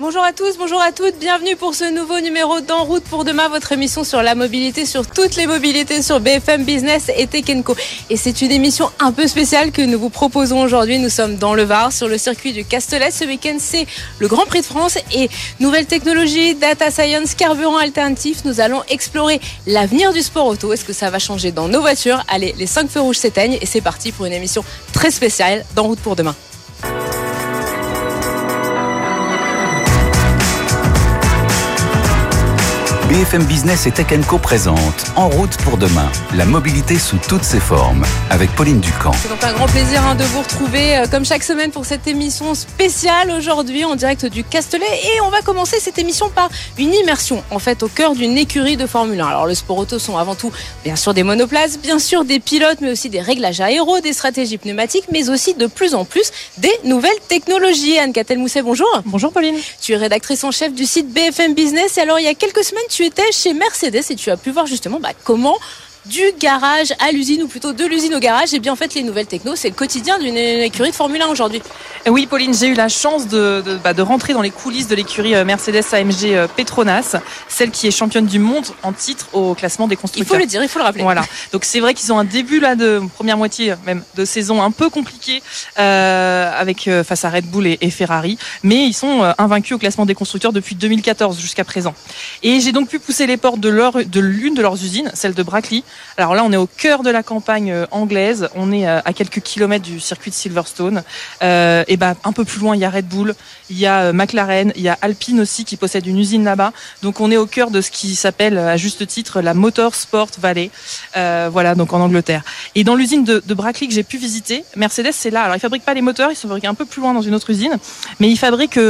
Bonjour à tous, bonjour à toutes, bienvenue pour ce nouveau numéro d'En route pour demain, votre émission sur la mobilité, sur toutes les mobilités, sur BFM Business et Tekenco. Et c'est une émission un peu spéciale que nous vous proposons aujourd'hui. Nous sommes dans le Var, sur le circuit du Castellet. Ce week-end, c'est le Grand Prix de France et nouvelles technologies, data science, carburant alternatif. Nous allons explorer l'avenir du sport auto. Est-ce que ça va changer dans nos voitures? Allez, les 5 feux rouges s'éteignent et c'est parti pour une émission très spéciale d'En route pour demain. BFM Business et Tech Co présente En route pour demain, la mobilité sous toutes ses formes, avec Pauline Ducamp. C'est donc un grand plaisir hein, de vous retrouver euh, comme chaque semaine pour cette émission spéciale aujourd'hui en direct du Castellet. Et on va commencer cette émission par une immersion en fait au cœur d'une écurie de Formule 1. Alors le sport auto sont avant tout bien sûr des monoplaces, bien sûr des pilotes, mais aussi des réglages aéros, des stratégies pneumatiques, mais aussi de plus en plus des nouvelles technologies. Anne Catel-Mousset, bonjour. Bonjour Pauline. Tu es rédactrice en chef du site BFM Business. Et alors il y a quelques semaines, tu étais chez Mercedes et tu as pu voir justement bah, comment du garage à l'usine, ou plutôt de l'usine au garage, et eh bien en fait les nouvelles techno, c'est le quotidien d'une écurie de Formule 1 aujourd'hui. Oui Pauline, j'ai eu la chance de, de, bah, de, rentrer dans les coulisses de l'écurie euh, Mercedes AMG euh, Petronas, celle qui est championne du monde en titre au classement des constructeurs. Il faut le dire, il faut le rappeler. Voilà, donc c'est vrai qu'ils ont un début là de première moitié même de saison un peu compliqué euh, avec euh, face à Red Bull et, et, Ferrari, mais ils sont euh, invaincus au classement des constructeurs depuis 2014 jusqu'à présent. Et j'ai donc pu pousser les portes de leur de l'une de leurs usines, celle de Brackley, alors là, on est au cœur de la campagne euh, anglaise. On est euh, à quelques kilomètres du circuit de Silverstone. Euh, et ben un peu plus loin, il y a Red Bull, il y a euh, McLaren, il y a Alpine aussi qui possède une usine là-bas. Donc on est au cœur de ce qui s'appelle à juste titre la Motorsport Valley. Euh, voilà, donc en Angleterre. Et dans l'usine de, de Brackley que j'ai pu visiter, Mercedes c'est là. Alors ils fabriquent pas les moteurs, ils se fabriquent un peu plus loin dans une autre usine, mais ils fabriquent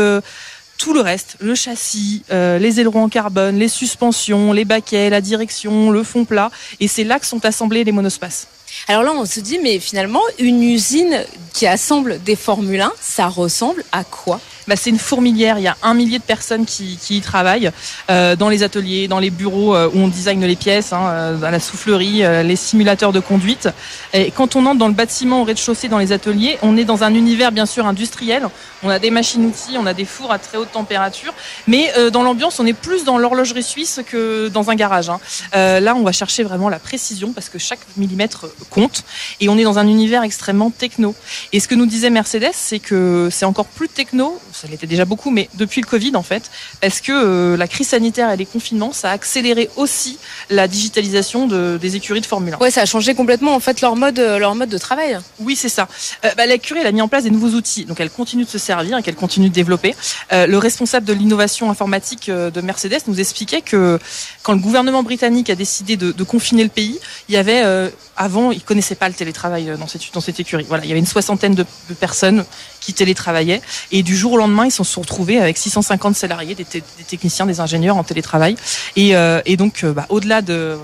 tout le reste, le châssis, euh, les ailerons en carbone, les suspensions, les baquets, la direction, le fond plat. Et c'est là que sont assemblés les monospaces. Alors là, on se dit, mais finalement, une usine qui assemble des Formule 1, ça ressemble à quoi? Bah, c'est une fourmilière. Il y a un millier de personnes qui, qui y travaillent euh, dans les ateliers, dans les bureaux euh, où on design les pièces, hein, euh, dans la soufflerie, euh, les simulateurs de conduite. Et quand on entre dans le bâtiment au rez-de-chaussée, dans les ateliers, on est dans un univers bien sûr industriel. On a des machines-outils, on a des fours à très haute température, mais euh, dans l'ambiance, on est plus dans l'horlogerie suisse que dans un garage. Hein. Euh, là, on va chercher vraiment la précision parce que chaque millimètre compte, et on est dans un univers extrêmement techno. Et ce que nous disait Mercedes, c'est que c'est encore plus techno ça l'était déjà beaucoup, mais depuis le Covid en fait, parce que euh, la crise sanitaire et les confinements, ça a accéléré aussi la digitalisation de, des écuries de Formule 1. Ouais, ça a changé complètement en fait leur mode, leur mode de travail. Oui, c'est ça. Euh, bah, l'écurie, elle a mis en place des nouveaux outils, donc elle continue de se servir et qu'elle continue de développer. Euh, le responsable de l'innovation informatique euh, de Mercedes nous expliquait que quand le gouvernement britannique a décidé de, de confiner le pays, il y avait euh, avant, ils connaissaient pas le télétravail dans cette dans cette écurie. Voilà, il y avait une soixantaine de, personnes qui télétravaillaient et du jour au lendemain, ils se sont retrouvés avec 650 salariés, des, techniciens, des ingénieurs en télétravail. Et, euh, donc, bah, au-delà de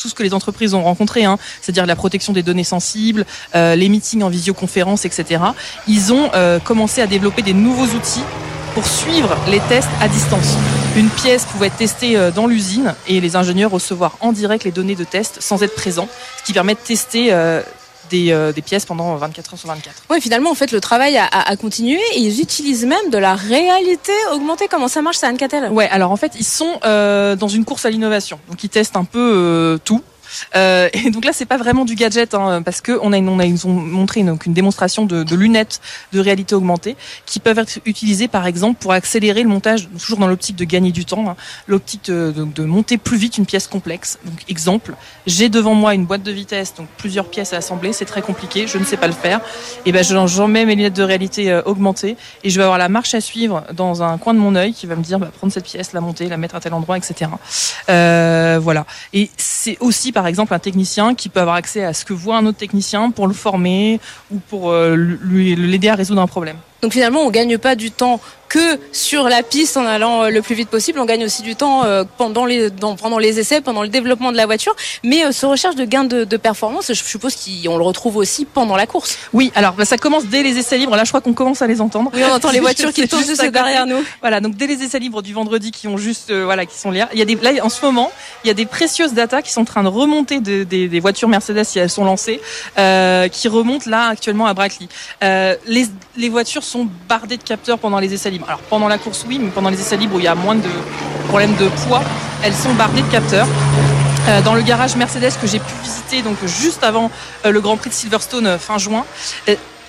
tout ce que les entreprises ont rencontré, hein, c'est-à-dire la protection des données sensibles, euh, les meetings en visioconférence, etc. Ils ont euh, commencé à développer des nouveaux outils pour suivre les tests à distance. Une pièce pouvait être testée dans l'usine et les ingénieurs recevoir en direct les données de test sans être présents, ce qui permet de tester euh, des, euh, des, pièces pendant 24 heures sur 24. Oui, finalement, en fait, le travail a, a, a, continué et ils utilisent même de la réalité augmentée. Comment ça marche, ça, Anne Catel? Ouais, alors en fait, ils sont euh, dans une course à l'innovation. Donc, ils testent un peu euh, tout. Euh, et donc là, c'est pas vraiment du gadget, hein, parce que on a, une, on a ils ont montré une, démonstration de, de, lunettes de réalité augmentée qui peuvent être utilisées, par exemple, pour accélérer le montage, toujours dans l'optique de gagner du temps, hein, l'optique de, de, monter plus vite une pièce complexe. Donc, exemple, j'ai devant moi une boîte de vitesse, donc plusieurs pièces à assembler, c'est très compliqué, je ne sais pas le faire. Et ben, j'en mets mes lunettes de réalité euh, augmentée et je vais avoir la marche à suivre dans un coin de mon œil qui va me dire, bah, prendre cette pièce, la monter, la mettre à tel endroit, etc. Euh, voilà. Et c'est aussi, par exemple, un technicien qui peut avoir accès à ce que voit un autre technicien pour le former ou pour euh, lui l'aider à résoudre un problème. Donc finalement, on gagne pas du temps que sur la piste en allant le plus vite possible. On gagne aussi du temps pendant les, dans, pendant les essais, pendant le développement de la voiture. Mais ce recherche de gain de, de performance, je suppose qu'on le retrouve aussi pendant la course. Oui, alors bah, ça commence dès les essais libres. Là, je crois qu'on commence à les entendre. Oui, on entend les voitures qui tournent juste derrière nous. Voilà, donc dès les essais libres du vendredi qui ont juste, euh, voilà, qui sont là. Il y a des, là, en ce moment, il y a des précieuses datas qui sont en train de remonter de, de, des voitures Mercedes si elles sont lancées, euh, qui remontent là actuellement à Brackley. Euh, les, les voitures sont bardées de capteurs pendant les essais libres. Alors pendant la course, oui, mais pendant les essais libres où il y a moins de problèmes de poids, elles sont bardées de capteurs. Euh, dans le garage Mercedes que j'ai pu visiter donc juste avant euh, le Grand Prix de Silverstone euh, fin juin.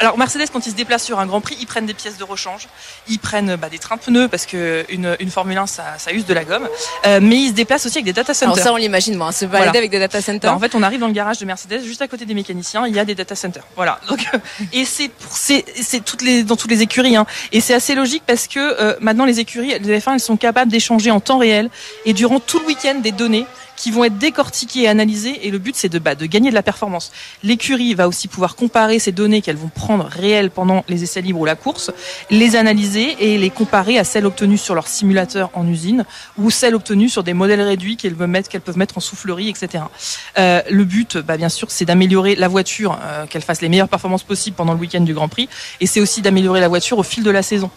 Alors Mercedes, quand ils se déplacent sur un Grand Prix, ils prennent des pièces de rechange, ils prennent bah, des trains de pneus parce que une, une Formule 1 ça, ça use de la gomme, euh, mais ils se déplacent aussi avec des data centers. Alors ça on l'imagine, moi, se balader avec des data centers. Bah, en fait, on arrive dans le garage de Mercedes, juste à côté des mécaniciens, il y a des data centers. Voilà. Donc et c'est pour c'est c'est toutes les dans toutes les écuries hein. et c'est assez logique parce que euh, maintenant les écuries, les F1, elles sont capables d'échanger en temps réel et durant tout le week-end des données qui vont être décortiquées et analysées. Et le but, c'est de, bah, de gagner de la performance. L'écurie va aussi pouvoir comparer ces données qu'elles vont prendre réelles pendant les essais libres ou la course, les analyser et les comparer à celles obtenues sur leur simulateur en usine ou celles obtenues sur des modèles réduits qu'elles peuvent mettre, qu'elles peuvent mettre en soufflerie, etc. Euh, le but, bah, bien sûr, c'est d'améliorer la voiture, euh, qu'elle fasse les meilleures performances possibles pendant le week-end du Grand Prix, et c'est aussi d'améliorer la voiture au fil de la saison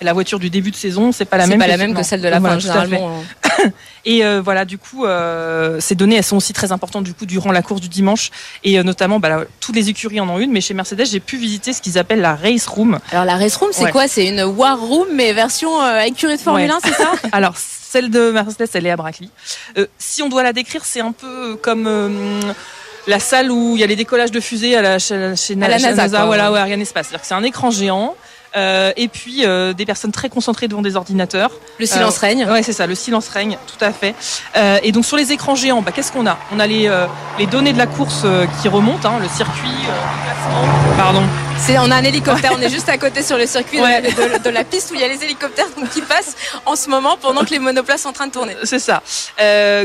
la voiture du début de saison, c'est pas la même. Pas la même que celle de la fin généralement. et euh, voilà, du coup, euh, ces données, elles sont aussi très importantes du coup durant la course du dimanche et euh, notamment, bah, toutes les écuries en ont une, mais chez Mercedes, j'ai pu visiter ce qu'ils appellent la race room. Alors la race room, c'est quoi? C'est une war room mais version écurie de Formule 1, c'est ça? Alors celle de Mercedes, elle est à Brackley. si on doit la décrire, c'est un peu comme la salle où il y a les décollages de fusées à la, chez, la NASA, voilà, ouais, Ariane Espace. C'est-à-dire que c'est un écran géant euh, et puis euh, des personnes très concentrées devant des ordinateurs. Le silence euh, règne. Ouais, c'est ça, le silence règne, tout à fait. et donc sur les écrans géants, bah, qu'est-ce qu'on a? On a les, les données de la course qui remontent, hein, le circuit, le Pardon. C'est, on a un hélicoptère, on est juste à côté sur le circuit de, la piste où il y a les hélicoptères qui passent en ce moment pendant que les monoplaces sont en train de tourner. C'est ça.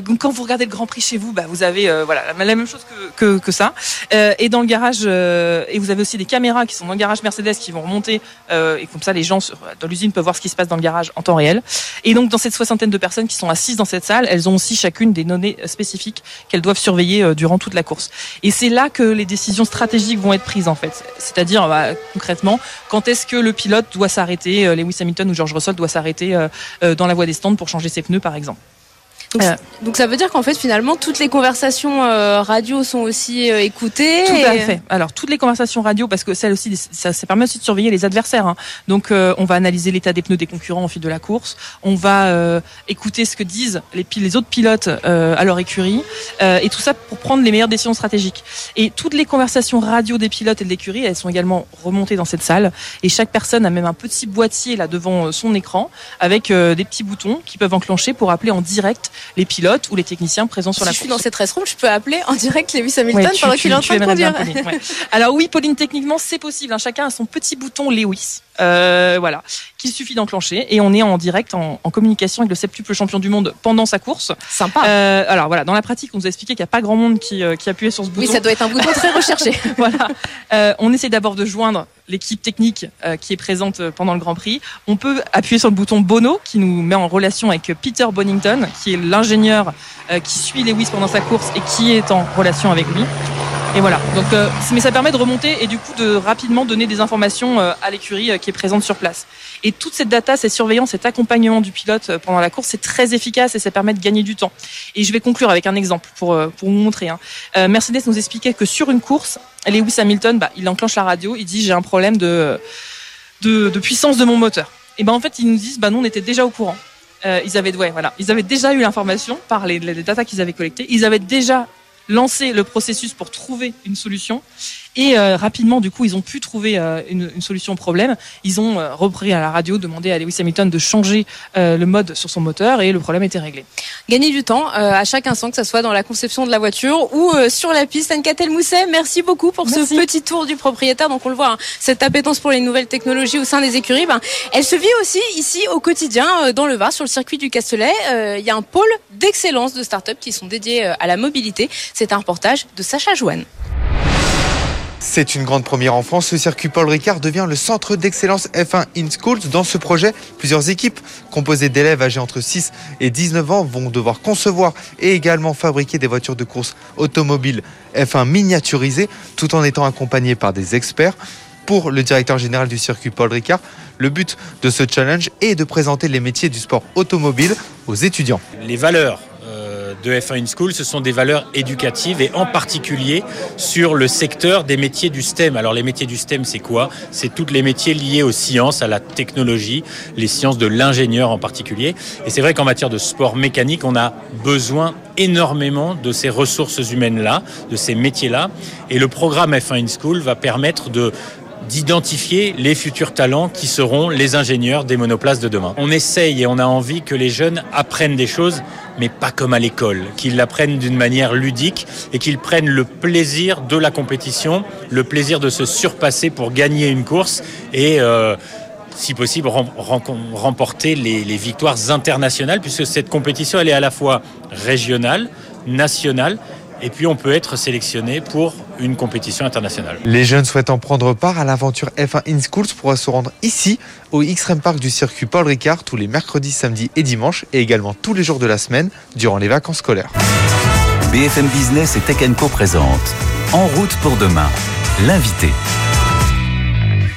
donc quand vous regardez le Grand Prix chez vous, bah, vous avez voilà la même chose que, que, que ça. et dans le garage, et vous avez aussi des caméras qui sont dans le garage Mercedes qui vont remonter euh, et comme ça les gens dans l'usine peuvent voir ce qui se passe dans le garage en temps réel. Et donc dans cette soixantaine de personnes qui sont assises dans cette salle, elles ont aussi chacune des données spécifiques qu'elles doivent surveiller euh, durant toute la course. Et c'est là que les décisions stratégiques vont être prises en fait. C'est-à-dire bah, concrètement, quand est-ce que le pilote doit s'arrêter, euh, Lewis Hamilton ou George Russell doit s'arrêter dans la voie des stands pour changer ses pneus par exemple? Euh, donc, ça veut dire qu'en fait finalement toutes les conversations euh, radio sont aussi euh, écoutées. Tout à fait. Alors toutes les conversations radio parce que celle aussi ça, ça permet aussi de surveiller les adversaires. Hein. Donc on va analyser l'état des pneus des concurrents au fil de la course. On va écouter ce que disent les, les autres pilotes à leur écurie et tout ça pour prendre les meilleures décisions stratégiques. Et toutes les conversations radio des pilotes et de l'écurie elles sont également remontées dans cette salle et chaque personne a même un petit boîtier là devant son écran avec des petits boutons qui peuvent enclencher pour appeler en direct les pilotes ou les techniciens présents sur la course. Je suis dans cette room, je peux appeler en direct Lewis Hamilton pendant qu'il est en train de conduire. Alors oui, Pauline, techniquement, c'est possible. Hein. Chacun a son petit bouton Lewis. Euh, voilà, qu'il suffit d'enclencher et on est en direct en, communication avec le septuple champion du monde pendant sa course. Sympa. Euh, alors voilà, dans la pratique, on nous a expliqué qu'il n'y a pas grand monde qui, euh, qui appuyait sur ce bouton. Oui, ça doit être un bouton très recherché. voilà. on essaie d'abord de joindre l'équipe technique qui est présente pendant le Grand Prix. On peut appuyer sur le bouton Bono qui nous met en relation avec Peter Bonington, qui est l'ingénieur qui suit Lewis pendant sa course et qui est en relation avec lui. Et voilà. Donc, euh, mais ça permet de remonter et du coup de rapidement donner des informations euh, à l'écurie euh, qui est présente sur place. Et toute cette data, cette surveillance, cet accompagnement du pilote pendant la course, c'est très efficace et ça permet de gagner du temps. Et je vais conclure avec un exemple pour pour vous montrer. Hein. Mercedes nous expliquait que sur une course, Lewis Hamilton, bah, il enclenche la radio, il dit j'ai un problème de, de, puissance de mon moteur. Et ben en fait ils nous disent bah nous on était déjà au courant. ils avaient voilà ils avaient déjà eu l'information par les, les data qu'ils avaient collectées. Ils avaient déjà lancer le processus pour trouver une solution. Et euh, rapidement, du coup, ils ont pu trouver euh, une, une, solution au problème. Ils ont euh, repris à la radio, demandé à Lewis Hamilton de changer le mode sur son moteur et le problème était réglé. Gagner du temps à chaque instant, que ce soit dans la conception de la voiture ou sur la piste. Anne-Catel Mousset, merci beaucoup pour ce petit tour du propriétaire. Donc on le voit, hein, cette appétence pour les nouvelles technologies au sein des écuries, ben, elle se vit aussi ici au quotidien dans le Var, sur le circuit du Castellet. Il y a un pôle d'excellence de start-up qui sont dédiés à la mobilité. C'est un reportage de Sacha Joanne. C'est une grande première en France. Ce circuit Paul Ricard devient le centre d'excellence F1 in Schools. Dans ce projet, plusieurs équipes composées d'élèves âgés entre 6 et 19 ans vont devoir concevoir et également fabriquer des voitures de course automobiles F1 miniaturisées tout en étant accompagnés par des experts. Pour le directeur général du circuit Paul Ricard, le but de ce challenge est de présenter les métiers du sport automobile aux étudiants. Les valeurs de F1 in School, ce sont des valeurs éducatives et en particulier sur le secteur des métiers du STEM. Alors les métiers du STEM, c'est quoi? C'est tous les métiers liés aux sciences, à la technologie, les sciences de l'ingénieur en particulier. Et c'est vrai qu'en matière de sport mécanique, on a besoin énormément de ces ressources humaines-là, de ces métiers-là. Et le programme F1 in School va permettre de d'identifier les futurs talents qui seront les ingénieurs des monoplaces de demain. On essaye et on a envie que les jeunes apprennent des choses, mais pas comme à l'école, qu'ils l'apprennent d'une manière ludique et qu'ils prennent le plaisir de la compétition, le plaisir de se surpasser pour gagner une course et euh, si possible, remporter les, les, victoires internationales, puisque cette compétition, elle est à la fois régionale, nationale, et puis on peut être sélectionné pour une compétition internationale. Les jeunes souhaitant prendre part à l'aventure F1 In Schools pourront se rendre ici, au X-Rem Park du circuit Paul Ricard, tous les mercredis, samedis et dimanches, et également tous les jours de la semaine, durant les vacances scolaires. BFM Business et Tech Co présente En route pour demain, l'invité.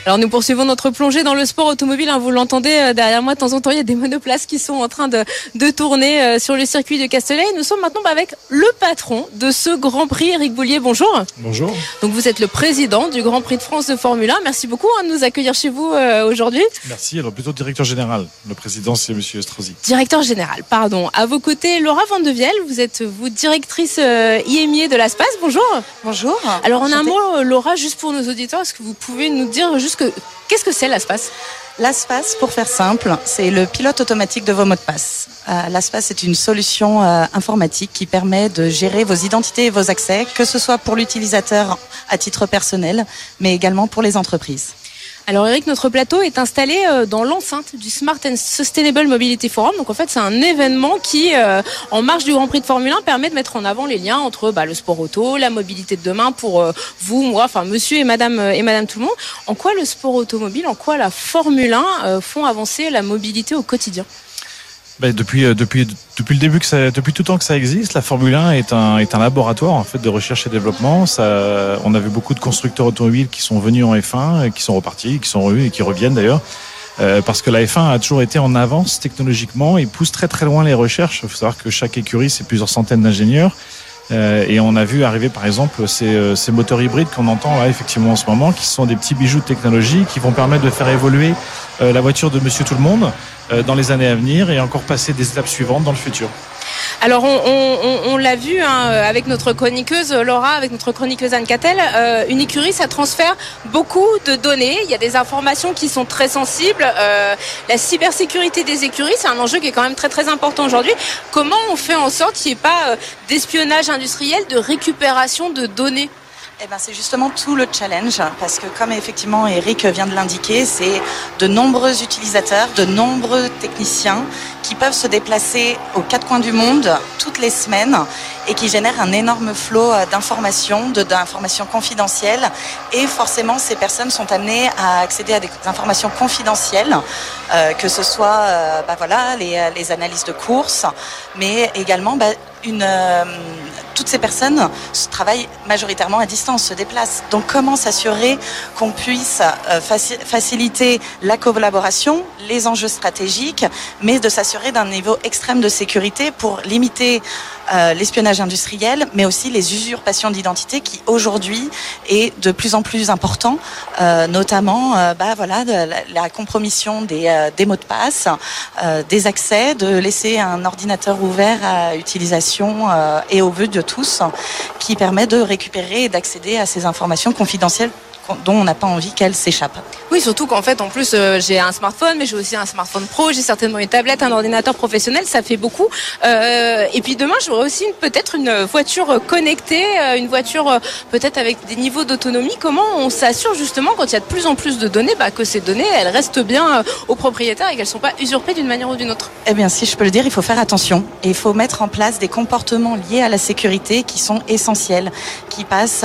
Alors nous poursuivons notre plongée dans le sport automobile. Hein, vous l'entendez euh, derrière moi, de temps en temps, il y a des monoplaces qui sont en train de, de tourner euh, sur le circuit de Castellet. Nous sommes maintenant bah, avec le patron de ce Grand Prix, Eric Boulier. Bonjour. Bonjour. Donc vous êtes le président du Grand Prix de France de Formule 1. Merci beaucoup hein, de nous accueillir chez vous euh, aujourd'hui. Merci. Alors plutôt directeur général. Le président, c'est Monsieur Estrosi. Directeur général, pardon. À vos côtés, Laura Vandevielle. Vous êtes vous directrice IMIE de l'ASPAS. Bonjour. Bonjour. Alors en un mot, Laura, juste pour nos auditeurs, est-ce que vous pouvez nous dire juste qu'est-ce que c'est l'ASPAS L'ASPAS, pour faire simple, c'est le pilote automatique de vos mots de passe. Euh, L'ASPAS est une solution euh, informatique qui permet de gérer vos identités et vos accès, que ce soit pour l'utilisateur à titre personnel, mais également pour les entreprises. Alors Eric, notre plateau est installé euh, dans l'enceinte du Smart and Sustainable Mobility Forum. Donc en fait, c'est un événement qui, euh, en marge du Grand Prix de Formule 1, permet de mettre en avant les liens entre bah, le sport auto, la mobilité de demain pour euh, vous, moi, enfin monsieur et madame et madame tout le monde. En quoi le sport automobile, en quoi la Formule 1 font avancer la mobilité au quotidien? Ben, depuis, euh, depuis, depuis le début que ça, depuis tout le temps que ça existe, la Formule 1 est un, est un laboratoire en fait de recherche et développement. Ça, on a vu beaucoup de constructeurs automobiles qui sont venus en F1, qui sont repartis, qui sont revenus et qui reviennent d'ailleurs. Euh, parce que la F1 a toujours été en avance technologiquement et pousse très très loin les recherches. Il faut savoir que chaque écurie, c'est plusieurs centaines d'ingénieurs. Euh, et on a vu arriver par exemple ces, euh, ces moteurs hybrides qu'on entend là effectivement en ce moment, qui sont des petits bijoux de technologie qui vont permettre de faire évoluer euh, la voiture de Monsieur Tout le Monde dans les années à venir et encore passer des étapes suivantes dans le futur. Alors on, l'a vu hein, avec notre chroniqueuse Laura, avec notre chroniqueuse Anne Cattel, euh, une écurie ça transfère beaucoup de données. Il y a des informations qui sont très sensibles. Euh, la cybersécurité des écuries, c'est un enjeu qui est quand même très très important aujourd'hui. Comment on fait en sorte qu'il n'y ait pas euh, d'espionnage industriel, de récupération de données? Eh ben, c'est justement tout le challenge parce que comme effectivement Eric vient de l'indiquer, c'est de nombreux utilisateurs, de nombreux techniciens qui peuvent se déplacer aux quatre coins du monde toutes les semaines et qui génèrent un énorme flot euh, d'informations, d'informations confidentielles. Et forcément, ces personnes sont amenées à accéder à des informations confidentielles, euh, que ce soit euh, bah voilà, les, les, analyses de courses, mais également bah, toutes ces personnes travaillent majoritairement à distance, se déplacent. Donc comment s'assurer qu'on puisse faciliter la collaboration, les enjeux stratégiques, mais de s'assurer d'un niveau extrême de sécurité pour limiter euh, l'espionnage industriel, mais aussi les usurpations d'identité qui aujourd'hui est de plus en plus important, euh, notamment euh, bah, voilà, la, compromission des, des, mots de passe, des accès, de laisser un ordinateur ouvert à utilisation et au vœu de tous, qui permet de récupérer et d'accéder à ces informations confidentielles dont on n'a pas envie qu'elle s'échappe. Oui, surtout qu'en fait, en plus, euh, j'ai un smartphone, mais j'ai aussi un smartphone pro, j'ai certainement une tablette, un ordinateur professionnel, ça fait beaucoup. Euh, et puis demain, j'aurai aussi peut-être une voiture connectée, euh, une voiture peut-être avec des niveaux d'autonomie. Comment on s'assure justement quand il y a de plus en plus de données, bah, que ces données, elles restent bien aux propriétaires et qu'elles ne sont pas usurpées d'une manière ou d'une autre? Eh bien, si je peux le dire, il faut faire attention et il faut mettre en place des comportements liés à la sécurité qui sont essentiels, qui passent,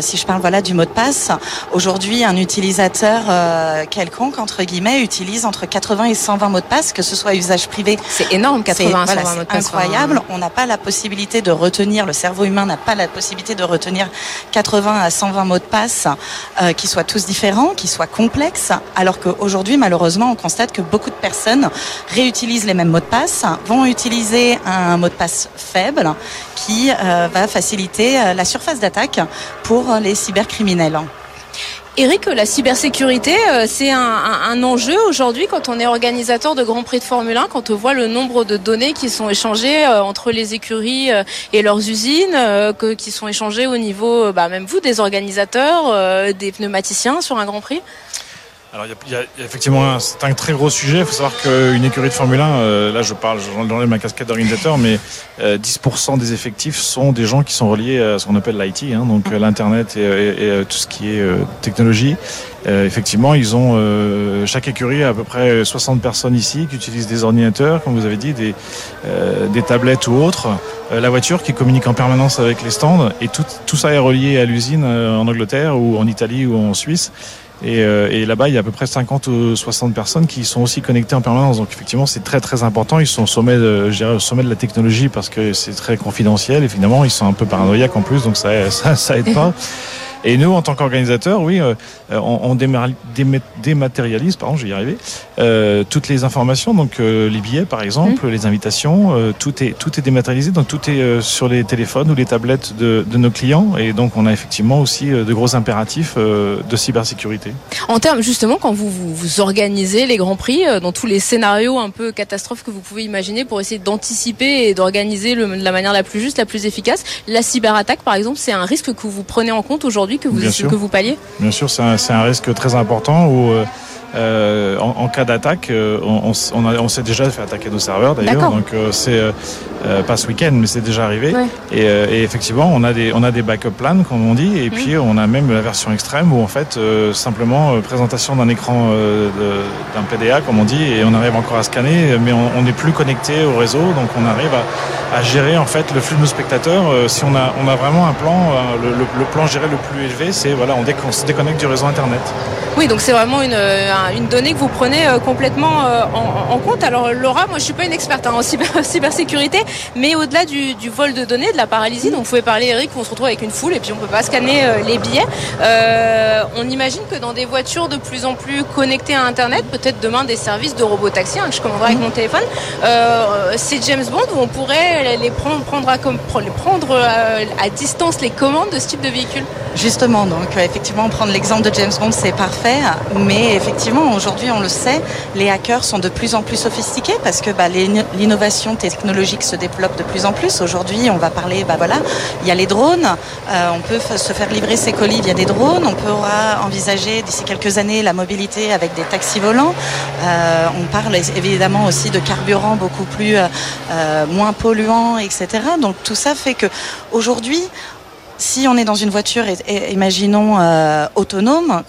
si je parle voilà du mot de passe, Aujourd'hui, un utilisateur euh, quelconque, entre guillemets, utilise entre 80 et 120 mots de passe, que ce soit à usage privé. C'est énorme, 80 à 120 mots de passe. incroyable. On n'a pas la possibilité de retenir, le cerveau humain n'a pas la possibilité de retenir 80 à 120 mots de passe euh, qui soient tous différents, qui soient complexes, alors qu'aujourd'hui, malheureusement, on constate que beaucoup de personnes réutilisent les mêmes mots de passe, vont utiliser un mot de passe faible qui euh, va faciliter euh, la surface d'attaque pour les cybercriminels. Eric, la cybersécurité, euh, c'est un, enjeu aujourd'hui quand on est organisateur de Grand Prix de Formule 1, quand on voit le nombre de données qui sont échangées entre les écuries et leurs usines, qui sont échangées au niveau, bah, même vous, des organisateurs, des pneumaticiens sur un Grand Prix? Alors, il y, a, effectivement, c'est un très gros sujet. Il faut savoir qu'une écurie de Formule 1, euh, là, je parle, j'enlève ma casquette d'organisateur, mais 10% euh, des effectifs sont des gens qui sont reliés à ce qu'on appelle l'IT, hein, donc euh, l'internet et, tout ce qui est technologie. effectivement, ils ont chaque écurie a à peu près 60 personnes ici qui utilisent des ordinateurs, comme vous avez dit, des, des tablettes ou autres, la voiture qui communique en permanence avec les stands, et tout, tout ça est relié à l'usine en Angleterre ou en Italie ou en Suisse. Et, euh, et là-bas, il y a à peu près 50 ou 60 personnes qui sont aussi connectées en permanence. Donc effectivement, c'est très très important. Ils sont au sommet, de, je dirais, au sommet de la technologie parce que c'est très confidentiel. Et finalement, ils sont un peu paranoïaques en plus, donc ça ça, ça aide pas. Et nous, en tant qu'organisateurs, oui, euh, on, on dématérialise, pardon, je vais y arriver, euh, toutes les informations, donc euh, les billets par exemple, mmh. les invitations, tout est tout est dématérialisé, donc tout est sur les téléphones ou les tablettes de, de, nos clients, et donc on a effectivement aussi de gros impératifs de cybersécurité. En termes justement, quand vous, vous, vous organisez les grands prix, dans tous les scénarios un peu catastrophes que vous pouvez imaginer pour essayer d'anticiper et d'organiser de la manière la plus juste, la plus efficace, la cyberattaque par exemple, c'est un risque que vous prenez en compte aujourd'hui? Que vous, que vous palliez Bien sûr, c'est un, un, risque très important où euh, en, en, cas d'attaque, euh, on, on, on s'est déjà fait attaquer nos serveurs d'ailleurs, donc euh, c'est pas ce week-end, mais c'est déjà arrivé. Ouais. Et, et, effectivement, on a des on a des backup plans comme on dit, et mmh. puis on a même la version extrême où en fait simplement présentation d'un écran d'un PDA comme on dit, et on arrive encore à scanner, mais on n'est plus connecté au réseau, donc on arrive à, à, gérer en fait le flux de nos spectateurs. si on a on a vraiment un plan, le, le, le plan géré le plus élevé, c'est voilà, on, on se déconnecte du réseau internet. Oui, donc c'est vraiment une, une donnée que vous prenez euh, complètement euh, en, compte. Alors Laura, moi je suis pas une experte hein, en cyber, cybersécurité, mais au-delà du, vol de données, de la paralysie, donc vous pouvez parler Eric, on se retrouve avec une foule et puis on peut pas scanner euh, les billets. On imagine que dans des voitures de plus en plus connectées à Internet, peut-être demain des services de robotaxi hein, que je commanderai avec mon téléphone, c'est James Bond où on pourrait les prendre, prendre à distance les commandes de ce type de véhicule? Justement, donc effectivement prendre l'exemple de James Bond c'est parfait, mais effectivement aujourd'hui, on le sait, les hackers sont de plus en plus sophistiqués parce que bah, l'innovation technologique se développe de plus en plus. Aujourd'hui, on va parler, bah voilà, il y a les drones, euh, on peut se faire livrer ses colis via des drones, on pourra envisager d'ici quelques années la mobilité avec des taxis volants. Euh, on parle évidemment aussi de carburant beaucoup plus euh, moins polluant, etc. Donc tout ça fait que aujourd'hui, si on est dans une voiture, et, imaginons autonome,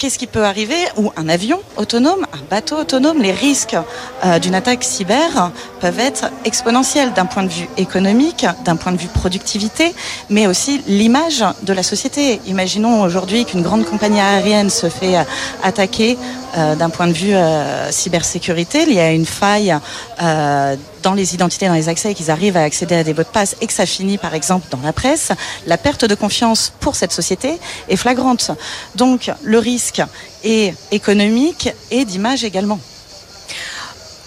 qu'est-ce qui peut arriver Ou un avion autonome, un bateau autonome, les risques euh, d'une attaque cyber peuvent être exponentiels d'un point de vue économique, d'un point de vue productivité, mais aussi l'image de la société. Imaginons aujourd'hui qu'une grande compagnie aérienne se fait euh, attaquer euh, d'un point de vue euh, cybersécurité. Il y a une faille euh, dans les identités, dans les accès, et qu'ils arrivent à accéder à des mots de passe et que ça finit par exemple dans la presse. La perte de confiance pour cette société est flagrante. Donc le risque est économique et d'image également.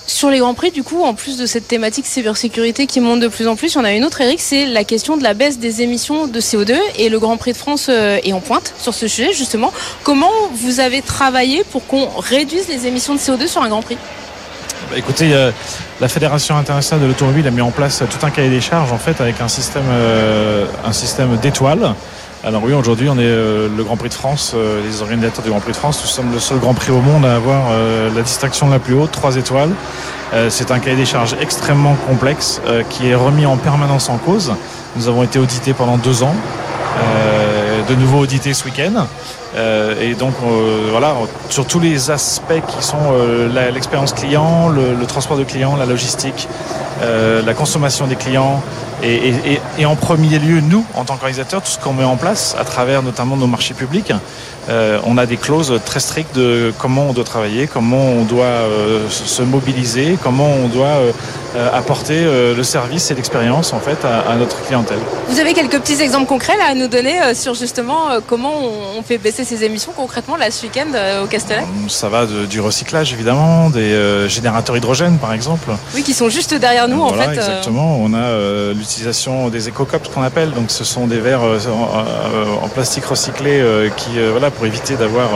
Sur les Grands Prix, du coup, en plus de cette thématique cybersécurité qui monte de plus en plus, il y en a une autre, Eric, c'est la question de la baisse des émissions de CO2. Et le Grand Prix de France euh, est en pointe sur ce sujet, justement. Comment vous avez travaillé pour qu'on réduise les émissions de CO2 sur un Grand Prix? Bah, Écoutez, euh, la Fédération internationale de l'automobile a mis en place tout un cahier des charges, en fait, avec un système, euh, un système d'étoiles. Alors oui, aujourd'hui, on est euh, le Grand Prix de France, euh, les organisateurs du Grand Prix de France. Nous sommes le seul Grand Prix au monde à avoir euh, la distinction la plus haute, trois étoiles. C'est un cahier des charges extrêmement complexe qui est remis en permanence en cause. Nous avons été audités pendant deux ans, de nouveau audités ce week-end. Et donc voilà, sur tous les aspects qui sont l'expérience client, le, transport de clients, la logistique, la consommation des clients, et, en premier lieu, nous, en tant qu'organisateurs, tout ce qu'on met en place à travers notamment nos marchés publics, euh, on a des clauses très strictes de comment on doit travailler, comment on doit euh, se mobiliser, comment on doit euh, apporter euh, le service et l'expérience en fait à, à, notre clientèle. Vous avez quelques petits exemples concrets là à nous donner euh, sur justement euh, comment on fait baisser ces émissions concrètement là ce week-end au Castellet? Ça va de, du recyclage évidemment, des générateurs hydrogène par exemple. Oui, qui sont juste derrière nous voilà, en fait. Exactement, on a l'utilisation des éco-cups qu'on appelle, donc ce sont des verres en, en plastique recyclé qui voilà pour éviter d'avoir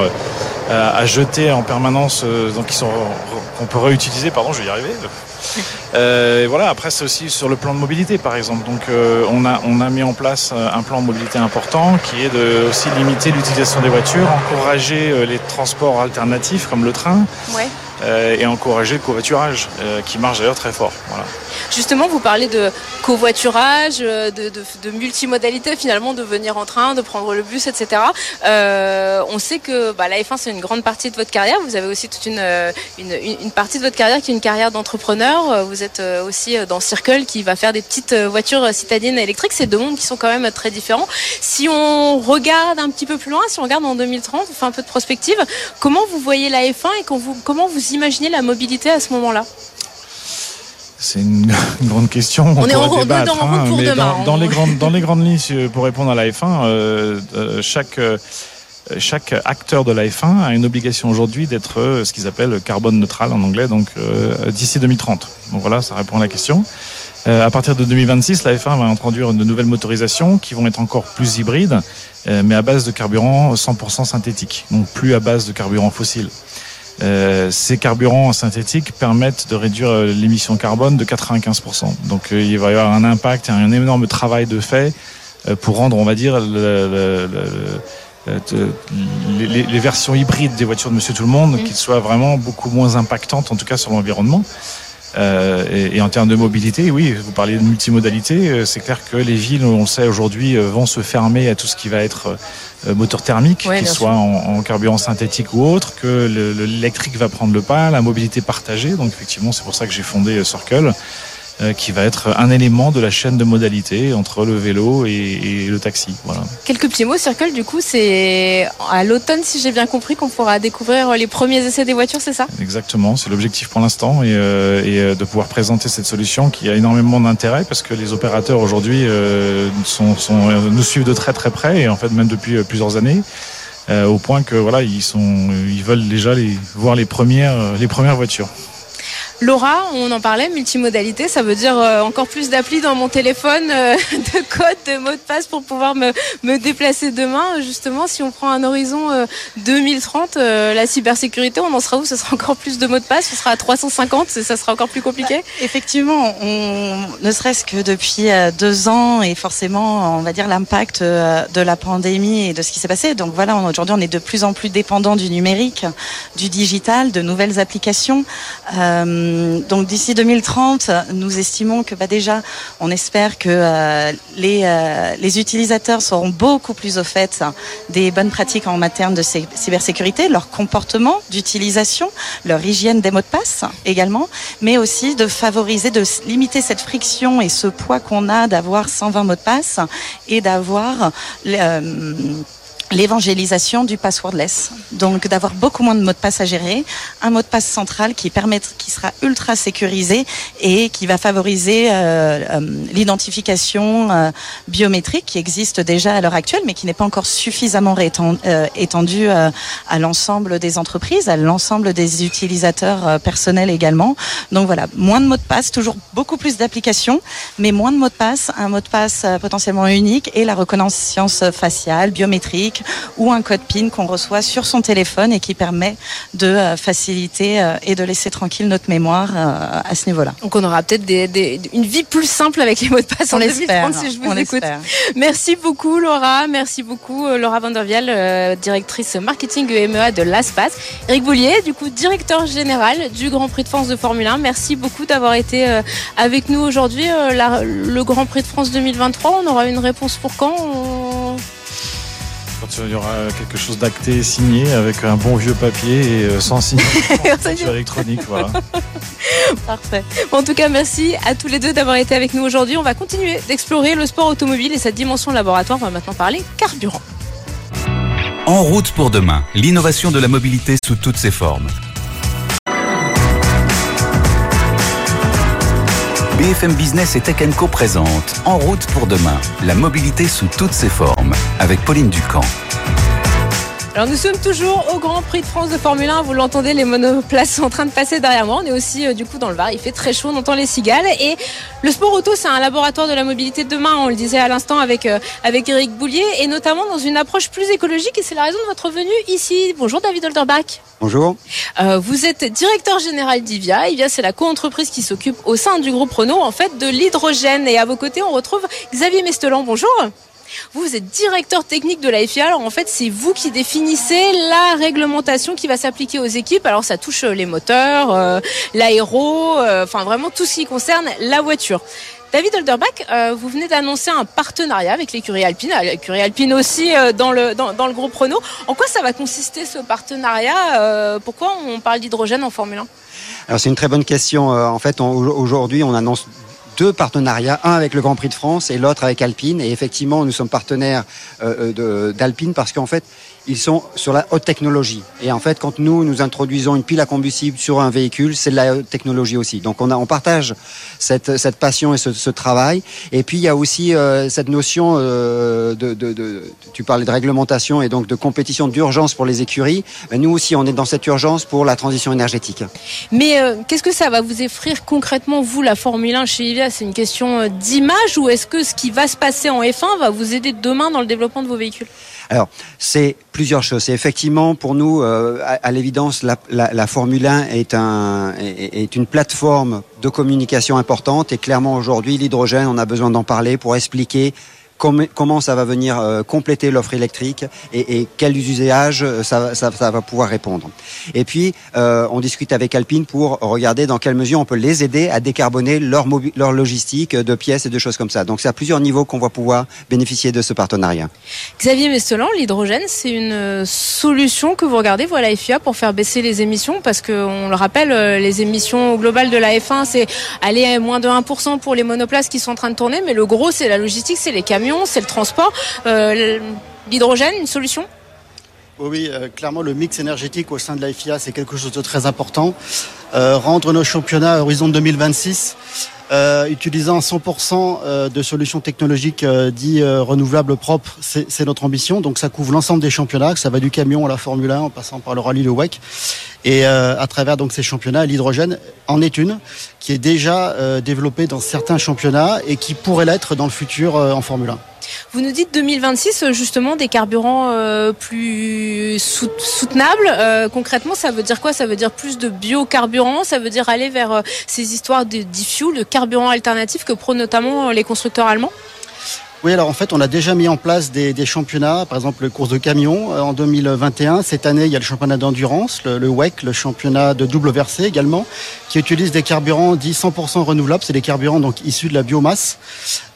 à jeter en permanence, donc qui sont qu'on peut réutiliser. Pardon, je vais y arriver. Euh, voilà, après c'est aussi sur le plan de mobilité par exemple. Donc euh, on, a, on a mis en place un plan de mobilité important qui est de aussi limiter l'utilisation des voitures, encourager euh, les transports alternatifs comme le train. Euh, et encourager le covoiturage euh, qui marche d'ailleurs très fort. Justement, vous parlez de covoiturage, de, de, multimodalité finalement, de venir en train, de prendre le bus, etc. Euh, on sait que bah, la F1 c'est une grande partie de votre carrière. Vous avez aussi toute une, une, partie de votre carrière qui est une carrière d'entrepreneur. Vous êtes aussi dans Circle qui va faire des petites voitures citadines électriques. C'est deux mondes qui sont quand même très différents. Si on regarde un petit peu plus loin, si on regarde en 2030, on fait un peu de prospective, comment vous voyez la F1 et comment vous imaginez la mobilité à ce moment-là c'est une, une, grande question. On, on est en débattre, dans, hein, mais demain, dans, dans les grandes, dans les grandes lignes, pour répondre à la F1, euh, euh, chaque euh, chaque acteur de la F1 a une obligation aujourd'hui d'être euh, ce qu'ils appellent carbone neutral en anglais, donc euh, d'ici 2030. Donc voilà, ça répond à la question. Euh, à partir de 2026, la F1 va introduire de nouvelles motorisations qui vont être encore plus hybrides, mais à base de carburant 100% synthétique, donc plus à base de carburant fossile. Euh, ces carburants synthétiques permettent de réduire l'émission carbone de 95%. Donc euh, il va y avoir un impact et un énorme travail de fait euh, pour rendre, on va dire, le, le, le, les, les, versions hybrides des voitures de Monsieur Tout le Monde, mmh. qu'ils soient vraiment beaucoup moins impactantes, en tout cas sur l'environnement. Euh, et, et, en termes de mobilité, oui, vous parliez de multimodalité, c'est clair que les villes, on le sait aujourd'hui, vont se fermer à tout ce qui va être euh, moteur thermique, ouais, qu'il soit en, en, carburant synthétique ou autre, que l'électrique va prendre le pas, la mobilité partagée. Donc effectivement, c'est pour ça que j'ai fondé Circle. Euh, qui va être un élément de la chaîne de modalité entre le vélo et, et le taxi. Voilà. Quelques petits mots, Circle, du coup, c'est à l'automne, si j'ai bien compris, qu'on pourra découvrir les premiers essais des voitures, c'est ça? Exactement, c'est l'objectif pour l'instant et, euh, et, euh, de pouvoir présenter cette solution qui a énormément d'intérêt parce que les opérateurs aujourd'hui euh, sont, sont, nous suivent de très très près et en fait même depuis plusieurs années. Euh, au point que voilà ils sont ils veulent déjà les voir les premières les premières voitures. Laura, on en parlait, multimodalité, ça veut dire euh, encore plus d'applis dans mon téléphone, euh, de codes, de mots de passe pour pouvoir me, déplacer demain. Justement, si on prend un horizon euh, 2030, la cybersécurité, on en sera où? Ce sera encore plus de mots de passe Ce sera à 350 Ça sera encore plus compliqué? Bah, Effectivement, on, ne serait-ce que depuis deux ans et forcément, on va dire l'impact de la pandémie et de ce qui s'est passé. Donc voilà, aujourd'hui, on est de plus en plus dépendant du numérique, du digital, de nouvelles applications. Euh, donc d'ici 2030, nous estimons que bah, déjà, on espère que euh, les, euh, les utilisateurs seront beaucoup plus au fait des bonnes pratiques en matière de cybersécurité, leur comportement d'utilisation, leur hygiène des mots de passe également, mais aussi de favoriser, de limiter cette friction et ce poids qu'on a d'avoir 120 mots de passe et d'avoir euh, l'évangélisation du passwordless. Donc d'avoir beaucoup moins de mots de passe à gérer, un mot de passe central qui permet, qui sera ultra sécurisé et qui va favoriser euh, euh, l'identification euh, biométrique qui existe déjà à l'heure actuelle, mais qui n'est pas encore suffisamment étendue à l'ensemble des entreprises, à l'ensemble des utilisateurs personnels également. Donc voilà, moins de mots de passe, toujours beaucoup plus d'applications, mais moins de mots de passe, un mot de passe potentiellement unique et la reconnaissance faciale, biométrique ou un code PIN qu'on reçoit sur son téléphone et qui permet de euh, faciliter euh, et de laisser tranquille notre mémoire euh, à ce niveau-là. Donc on aura peut-être des, des, une vie plus simple avec les mots de passe on en 2030 si je vous écoute. Merci beaucoup Laura, merci beaucoup Laura Vandervial, directrice marketing EMEA de l'ASPAS. Eric Boulier, du coup directeur général du Grand Prix de France de Formule 1. Merci beaucoup d'avoir été avec nous aujourd'hui. Le Grand Prix de France 2023, on aura une réponse pour quand? On quand il y aura quelque chose d'acté, signé, avec un bon vieux papier et euh, sans signature électronique. Voilà. Parfait. en tout cas, merci à tous les deux d'avoir été avec nous aujourd'hui. On va continuer d'explorer le sport automobile et sa dimension laboratoire. On va maintenant parler carburant. En route pour demain, l'innovation de la mobilité sous toutes ses formes. BFM Business et Tech Co présente En route pour demain, la mobilité sous toutes ses formes, avec Pauline Ducamp. Alors nous sommes toujours au Grand Prix de France de Formule 1. Vous l'entendez, les monoplaces sont en train de passer derrière moi. On est aussi euh, du coup dans le Var. Il fait très chaud, on entend les cigales. Et le sport auto, c'est un laboratoire de la mobilité de demain. On le disait à l'instant avec euh, avec Eric Boulier, et notamment dans une approche plus écologique. Et c'est la raison de votre venue ici. Bonjour David Olderbach. Bonjour. Euh, vous êtes directeur général d'Ivia. Ivia, c'est la co-entreprise qui s'occupe au sein du groupe Renault en fait de l'hydrogène. Et à vos côtés, on retrouve Xavier Mestelan. Bonjour. Vous, êtes directeur technique de la FIA. Alors en fait, c'est vous qui définissez la réglementation qui va s'appliquer aux équipes. Alors ça touche euh, les moteurs, euh, l'aéro, euh, enfin vraiment tout ce qui concerne la voiture. David Olderbach, vous venez d'annoncer un partenariat avec l'écurie Alpine, l'écurie Alpine aussi dans, le, dans, dans, le groupe Renault. En quoi ça va consister ce partenariat Pourquoi on parle d'hydrogène en Formule 1 Alors c'est une très bonne question. En fait, aujourd'hui, on annonce deux partenariats, un avec le Grand Prix de France et l'autre avec Alpine. Et effectivement, nous sommes partenaires euh, d'Alpine parce qu'en fait, ils sont sur la haute technologie. Et en fait, quand nous, nous introduisons une pile à combustible sur un véhicule, c'est de la haute technologie aussi. Donc on, partage cette, passion et ce, travail. Et puis il y a aussi euh, cette notion euh, de, tu parlais de réglementation et donc de compétition d'urgence pour les écuries. Mais nous aussi, on est dans cette urgence pour la transition énergétique. Mais euh, qu'est-ce que ça va vous offrir concrètement, vous, la Formule 1 chez C'est une question euh, d'image ou est-ce que ce qui va se passer en F1 va vous aider demain dans le développement de vos véhicules? Alors, c'est plusieurs choses. C'est effectivement pour nous, euh, à, l'évidence, la, Formule 1 est, un, est, est, une plateforme de communication importante et clairement aujourd'hui, l'hydrogène, on a besoin d'en parler pour expliquer comment ça va venir euh, compléter l'offre électrique et, et, quels usages euh, ça, va pouvoir répondre. Et puis, euh, on discute avec Alpine pour regarder dans quelle mesure on peut les aider à décarboner leur, leur logistique de pièces et de choses comme ça. Donc, c'est à plusieurs niveaux qu'on va pouvoir bénéficier de ce partenariat. Xavier Mestolan, l'hydrogène, c'est une solution que vous regardez, voilà, FIA, pour faire baisser les émissions, parce que on le rappelle, les émissions globales de la F1, c'est aller à moins de 1% pour les monoplaces qui sont en train de tourner, mais le gros, c'est la logistique, c'est les camions c'est le transport. Euh, l'hydrogène, une solution oui, euh, clairement, le mix énergétique au sein de la FIA, c'est quelque chose de très important. Euh, rendre nos championnats à horizon 2026 euh, utilisant 100% euh, de solutions technologiques euh, dites renouvelables propres, c'est notre ambition. Donc ça couvre l'ensemble des championnats, ça va du camion à la Formule 1 en passant par le rallye, le WEC. Et à travers donc ces championnats, l'hydrogène en est une qui est déjà développée dans certains championnats et qui pourrait l'être dans le futur en Formule 1. Vous nous dites 2026, justement, des carburants euh, plus soutenables. Euh, concrètement, ça veut dire quoi? Ça veut dire plus de biocarburants? Ça veut dire aller vers euh, ces histoires de e-fuel, de carburants alternatifs que prônent notamment les constructeurs allemands? Oui, alors en fait, on a déjà mis en place des, championnats, par exemple le course de camion en 2021. Cette année, il y a le championnat d'endurance, le, WEC, le championnat de double versé également, qui utilise des carburants dits 100% renouvelables. C'est des carburants donc issus de la biomasse.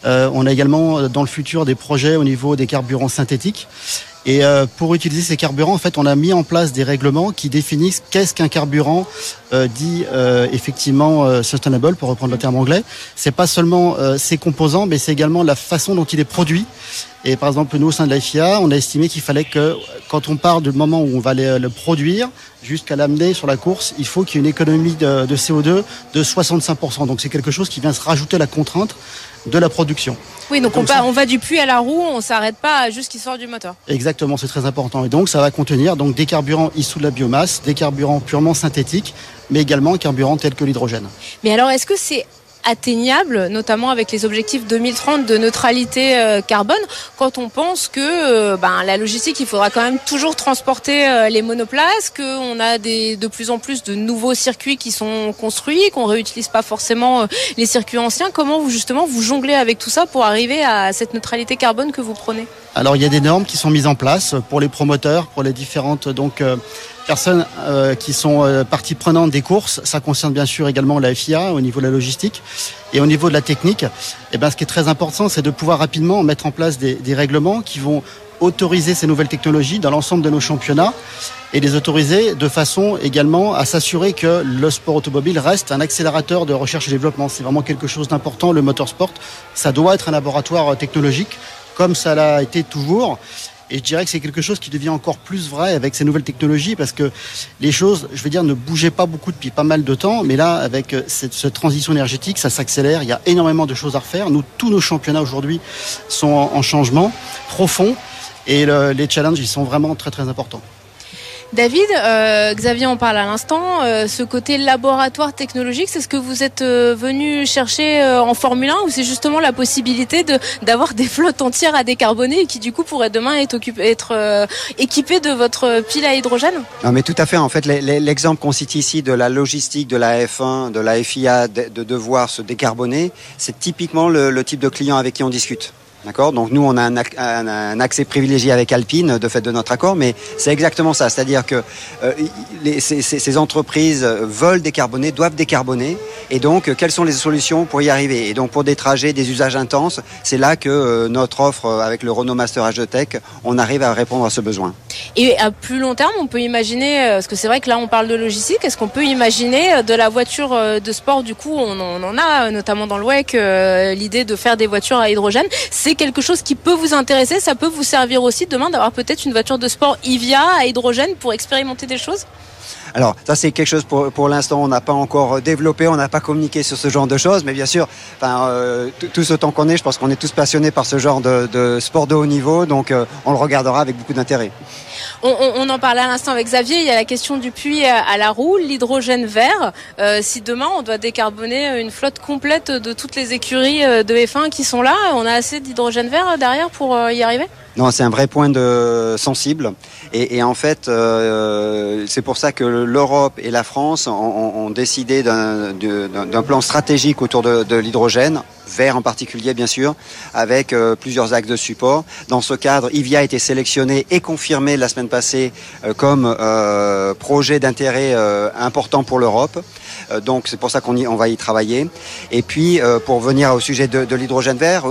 Euh, on a également dans le futur des projets au niveau des carburants synthétiques. Et euh, pour utiliser ces carburants, en fait, on a mis en place des règlements qui définissent qu'est-ce qu'un carburant euh, dit euh, effectivement euh, sustainable, pour reprendre le terme anglais. C'est pas seulement euh, ses composants, mais c'est également la façon dont il est produit. Et par exemple, nous, au sein de la FIA, on a estimé qu'il fallait que, quand on part du moment où on va le produire jusqu'à l'amener sur la course, il faut qu'il y ait une économie de, de CO2 de 65%. Donc c'est quelque chose qui vient se rajouter à la contrainte de la production. Oui, donc, donc on, va, on, va, du puits à la roue, on s'arrête pas juste qu'il sort du moteur. Exactement, c'est très important. Et donc ça va contenir donc des carburants issus de la biomasse, des carburants purement synthétiques, mais également un carburant tel que l'hydrogène. Mais alors, est-ce que c'est atteignable, notamment avec les objectifs 2030 de neutralité euh, carbone, quand on pense que euh, ben, la logistique, il faudra quand même toujours transporter euh, les monoplaces, qu'on a des, de plus en plus de nouveaux circuits qui sont construits, qu'on réutilise pas forcément les circuits anciens. Comment vous justement vous jonglez avec tout ça pour arriver à cette neutralité carbone que vous prenez Alors il y a des normes qui sont mises en place pour les promoteurs, pour les différentes donc personnes euh, qui sont euh, partie prenante des courses. Ça concerne bien sûr également la FIA au niveau de la logistique et au niveau de la technique. Et eh ben, ce qui est très important, c'est de pouvoir rapidement mettre en place des, des règlements qui vont autoriser ces nouvelles technologies dans l'ensemble de nos championnats et les autoriser de façon également à s'assurer que le sport automobile reste un accélérateur de recherche et développement. C'est vraiment quelque chose d'important, le motorsport. Ça doit être un laboratoire technologique, comme ça l'a été toujours. Et je dirais que c'est quelque chose qui devient encore plus vrai avec ces nouvelles technologies parce que les choses, je veux dire, ne bougeaient pas beaucoup depuis pas mal de temps. Mais là, avec cette, cette transition énergétique, ça s'accélère. Il y a énormément de choses à refaire. Nous, tous nos championnats aujourd'hui sont en, en changement profond. Et le, les challenges, ils sont vraiment très très importants. David, euh, Xavier en parle à l'instant, euh, ce côté laboratoire technologique, c'est ce que vous êtes euh, venu chercher en Formule 1 ou c'est justement la possibilité d'avoir des flottes entières à décarboner et qui du coup pourraient demain être, occupé, être équipées de votre pile à hydrogène? Non, mais tout à fait. En fait, l'exemple qu'on cite ici de la logistique de la F1, de la FIA, de, de devoir se décarboner, c'est typiquement le type de client avec qui on discute. D'accord Donc nous, on a un, un, un, accès privilégié avec Alpine de fait de notre accord, mais c'est exactement ça. C'est-à-dire que euh, les, ces, entreprises veulent décarboner, doivent décarboner, et donc quelles sont les solutions pour y arriver? Et donc pour des trajets, des usages intenses, c'est là que euh, notre offre avec le Renault Master H2Tech, on arrive à répondre à ce besoin. Et à plus long terme, on peut imaginer, parce que c'est vrai que là on parle de logistique, est-ce qu'on peut imaginer de la voiture de sport? Du coup, on, on en a notamment dans le WEC l'idée de faire des voitures à hydrogène. C'est quelque chose qui peut vous intéresser, ça peut vous servir aussi demain d'avoir peut-être une voiture de sport IVIA à hydrogène pour expérimenter des choses? Alors ça c'est quelque chose pour, pour l'instant on n'a pas encore développé, on n'a pas communiqué sur ce genre de choses, mais bien sûr, enfin, euh, tout ce temps qu'on est, je pense qu'on est tous passionnés par ce genre de, de sport de haut niveau, donc euh, on le regardera avec beaucoup d'intérêt. On, en parlait à l'instant avec Xavier, il y a la question du puits à la roue, l'hydrogène vert. Euh, si demain on doit décarboner une flotte complète de toutes les écuries de F1 qui sont là, on a assez d'hydrogène vert derrière pour y arriver? Non, c'est un vrai point de sensible. Et, en fait, euh, c'est pour ça que l'Europe et la France ont, décidé d'un plan stratégique autour de l'hydrogène, vert en particulier bien sûr, avec euh, plusieurs axes de support. Dans ce cadre, IVIA a été sélectionné et confirmé la semaine passée euh, comme euh, projet d'intérêt important pour l'Europe. donc c'est pour ça qu'on on va y travailler. Et puis pour venir au sujet de, l'hydrogène vert,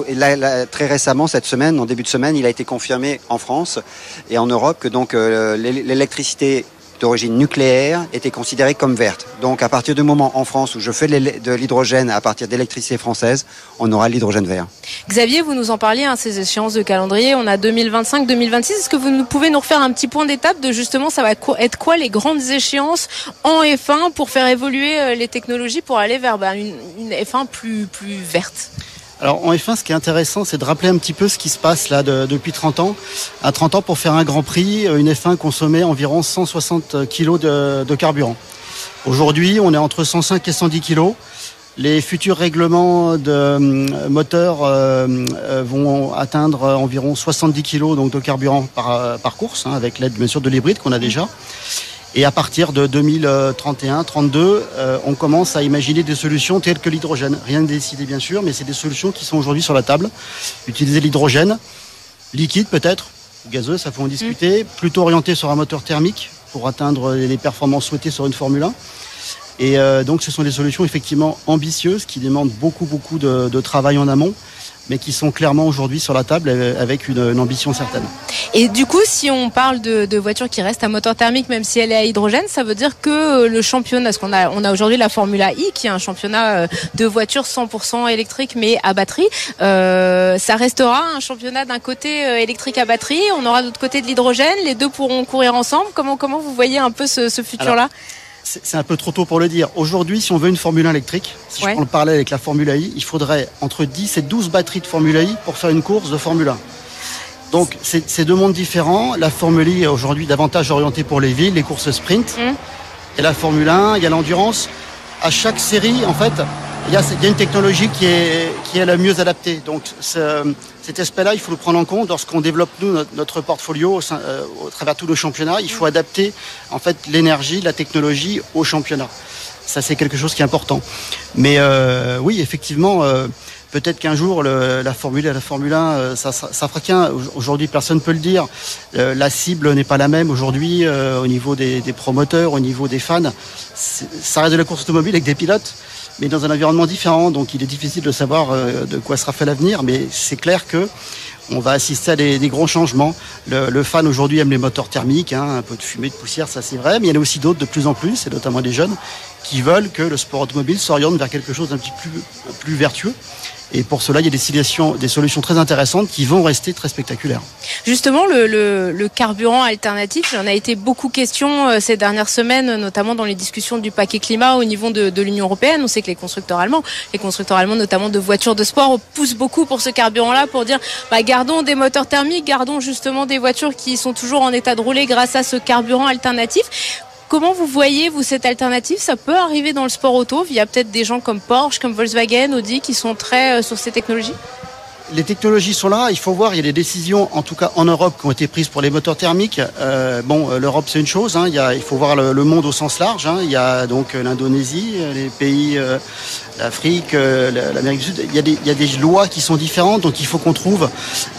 très récemment cette semaine, en début de semaine, il a été confirmé en France et en Europe que donc l'électricité d'origine nucléaire était considérée comme verte. Donc à partir du moment en France où je fais de l'hydrogène à partir d'électricité française, on aura l'hydrogène vert. Xavier, vous nous en parliez, hein, ces échéances de calendrier, on a 2025-2026. Est-ce que vous pouvez nous refaire un petit point d'étape de justement ça va être quoi les grandes échéances en F1 pour faire évoluer les technologies pour aller vers bah, une, une F1 plus, plus verte? Alors en F1, ce qui est intéressant, c'est de rappeler un petit peu ce qui se passe là de, depuis 30 ans. À 30 ans, pour faire un Grand Prix, une F1 consommait environ 160 kg de, carburant. Aujourd'hui, on est entre 105 et 110 kg. Les futurs règlements de euh, moteurs euh, vont atteindre environ 70 kg donc, de carburant par, par course, hein, avec l'aide bien sûr de l'hybride qu'on a déjà. Et à partir de 2031-32, euh, on commence à imaginer des solutions telles que l'hydrogène. Rien n'est décidé bien sûr, mais c'est des solutions qui sont aujourd'hui sur la table. Utiliser l'hydrogène, liquide peut-être, gazeux, ça faut en discuter, mmh. plutôt orienté sur un moteur thermique pour atteindre les performances souhaitées sur une Formule 1. Et euh, donc ce sont des solutions effectivement ambitieuses qui demandent beaucoup beaucoup de, de travail en amont mais qui sont clairement aujourd'hui sur la table avec une, une, ambition certaine. Et du coup, si on parle de, de voitures qui restent à moteur thermique, même si elle est à hydrogène, ça veut dire que le championnat, parce qu'on a, on a aujourd'hui la Formula I, qui est un championnat de voitures 100% électriques mais à batterie, euh, ça restera un championnat d'un côté électrique à batterie, on aura de l'autre côté de l'hydrogène, les deux pourront courir ensemble. Comment, comment vous voyez un peu ce, ce futur-là? C'est un peu trop tôt pour le dire. Aujourd'hui, si on veut une Formule 1 électrique, si ouais. je prends le parallèle avec la Formule I, il faudrait entre 10 et 12 batteries de Formule I pour faire une course de Formule 1. Donc, c'est deux mondes différents. La Formule I est aujourd'hui davantage orientée pour les villes, les courses sprint. Mmh. Et la Formule 1, il y a l'endurance. À chaque série, en fait, il y, a, y a une technologie qui est, qui est la mieux adaptée. Donc, cet aspect-là, il faut le prendre en compte lorsqu'on développe nous notre, portfolio au, euh, au, travers tous nos championnats. Il faut adapter en fait l'énergie, la technologie au championnat. Ça, c'est quelque chose qui est important. Mais euh, oui, effectivement. Euh, Peut-être qu'un jour, le, la Formule la Formule 1, euh, ça, ça, fera qu'un. Aujourd'hui, personne ne peut le dire. Euh, la cible n'est pas la même aujourd'hui euh, au niveau des, des, promoteurs, au niveau des fans. Ça reste de la course automobile avec des pilotes, mais dans un environnement différent. Donc, il est difficile de savoir de quoi sera fait l'avenir. Mais c'est clair que on va assister à des, des gros changements. Le, le fan aujourd'hui aime les moteurs thermiques, hein, un peu de fumée, de poussière, ça c'est vrai, mais il y en a aussi d'autres de plus en plus, et notamment des jeunes, qui veulent que le sport automobile s'oriente vers quelque chose d'un petit peu plus, plus vertueux. Et pour cela, il y a des solutions, très intéressantes qui vont rester très spectaculaires. Justement, le, carburant alternatif, il en a été beaucoup question euh, ces dernières semaines, notamment dans les discussions du paquet climat au niveau de, de l'Union européenne. On sait que les constructeurs allemands, les constructeurs allemands notamment de voitures de sport, poussent beaucoup pour ce carburant-là, pour dire bah, gardons des moteurs thermiques, gardons justement des voitures qui sont toujours en état de rouler grâce à ce carburant alternatif. Comment vous voyez, vous, cette alternative? Ça peut arriver dans le sport auto via peut-être des gens comme Porsche, comme Volkswagen, Audi, qui sont très euh, sur ces technologies? Les technologies sont là. Il faut voir, il y a des décisions, en tout cas en Europe, qui ont été prises pour les moteurs thermiques. Euh, bon, euh, l'Europe c'est une chose. Hein. Il, faut voir le, le, monde au sens large. Hein. Il y a donc l'Indonésie, les pays, euh, l'Afrique, l'Amérique du Sud. Il y, a des, il y, a des, lois qui sont différentes, donc il faut qu'on trouve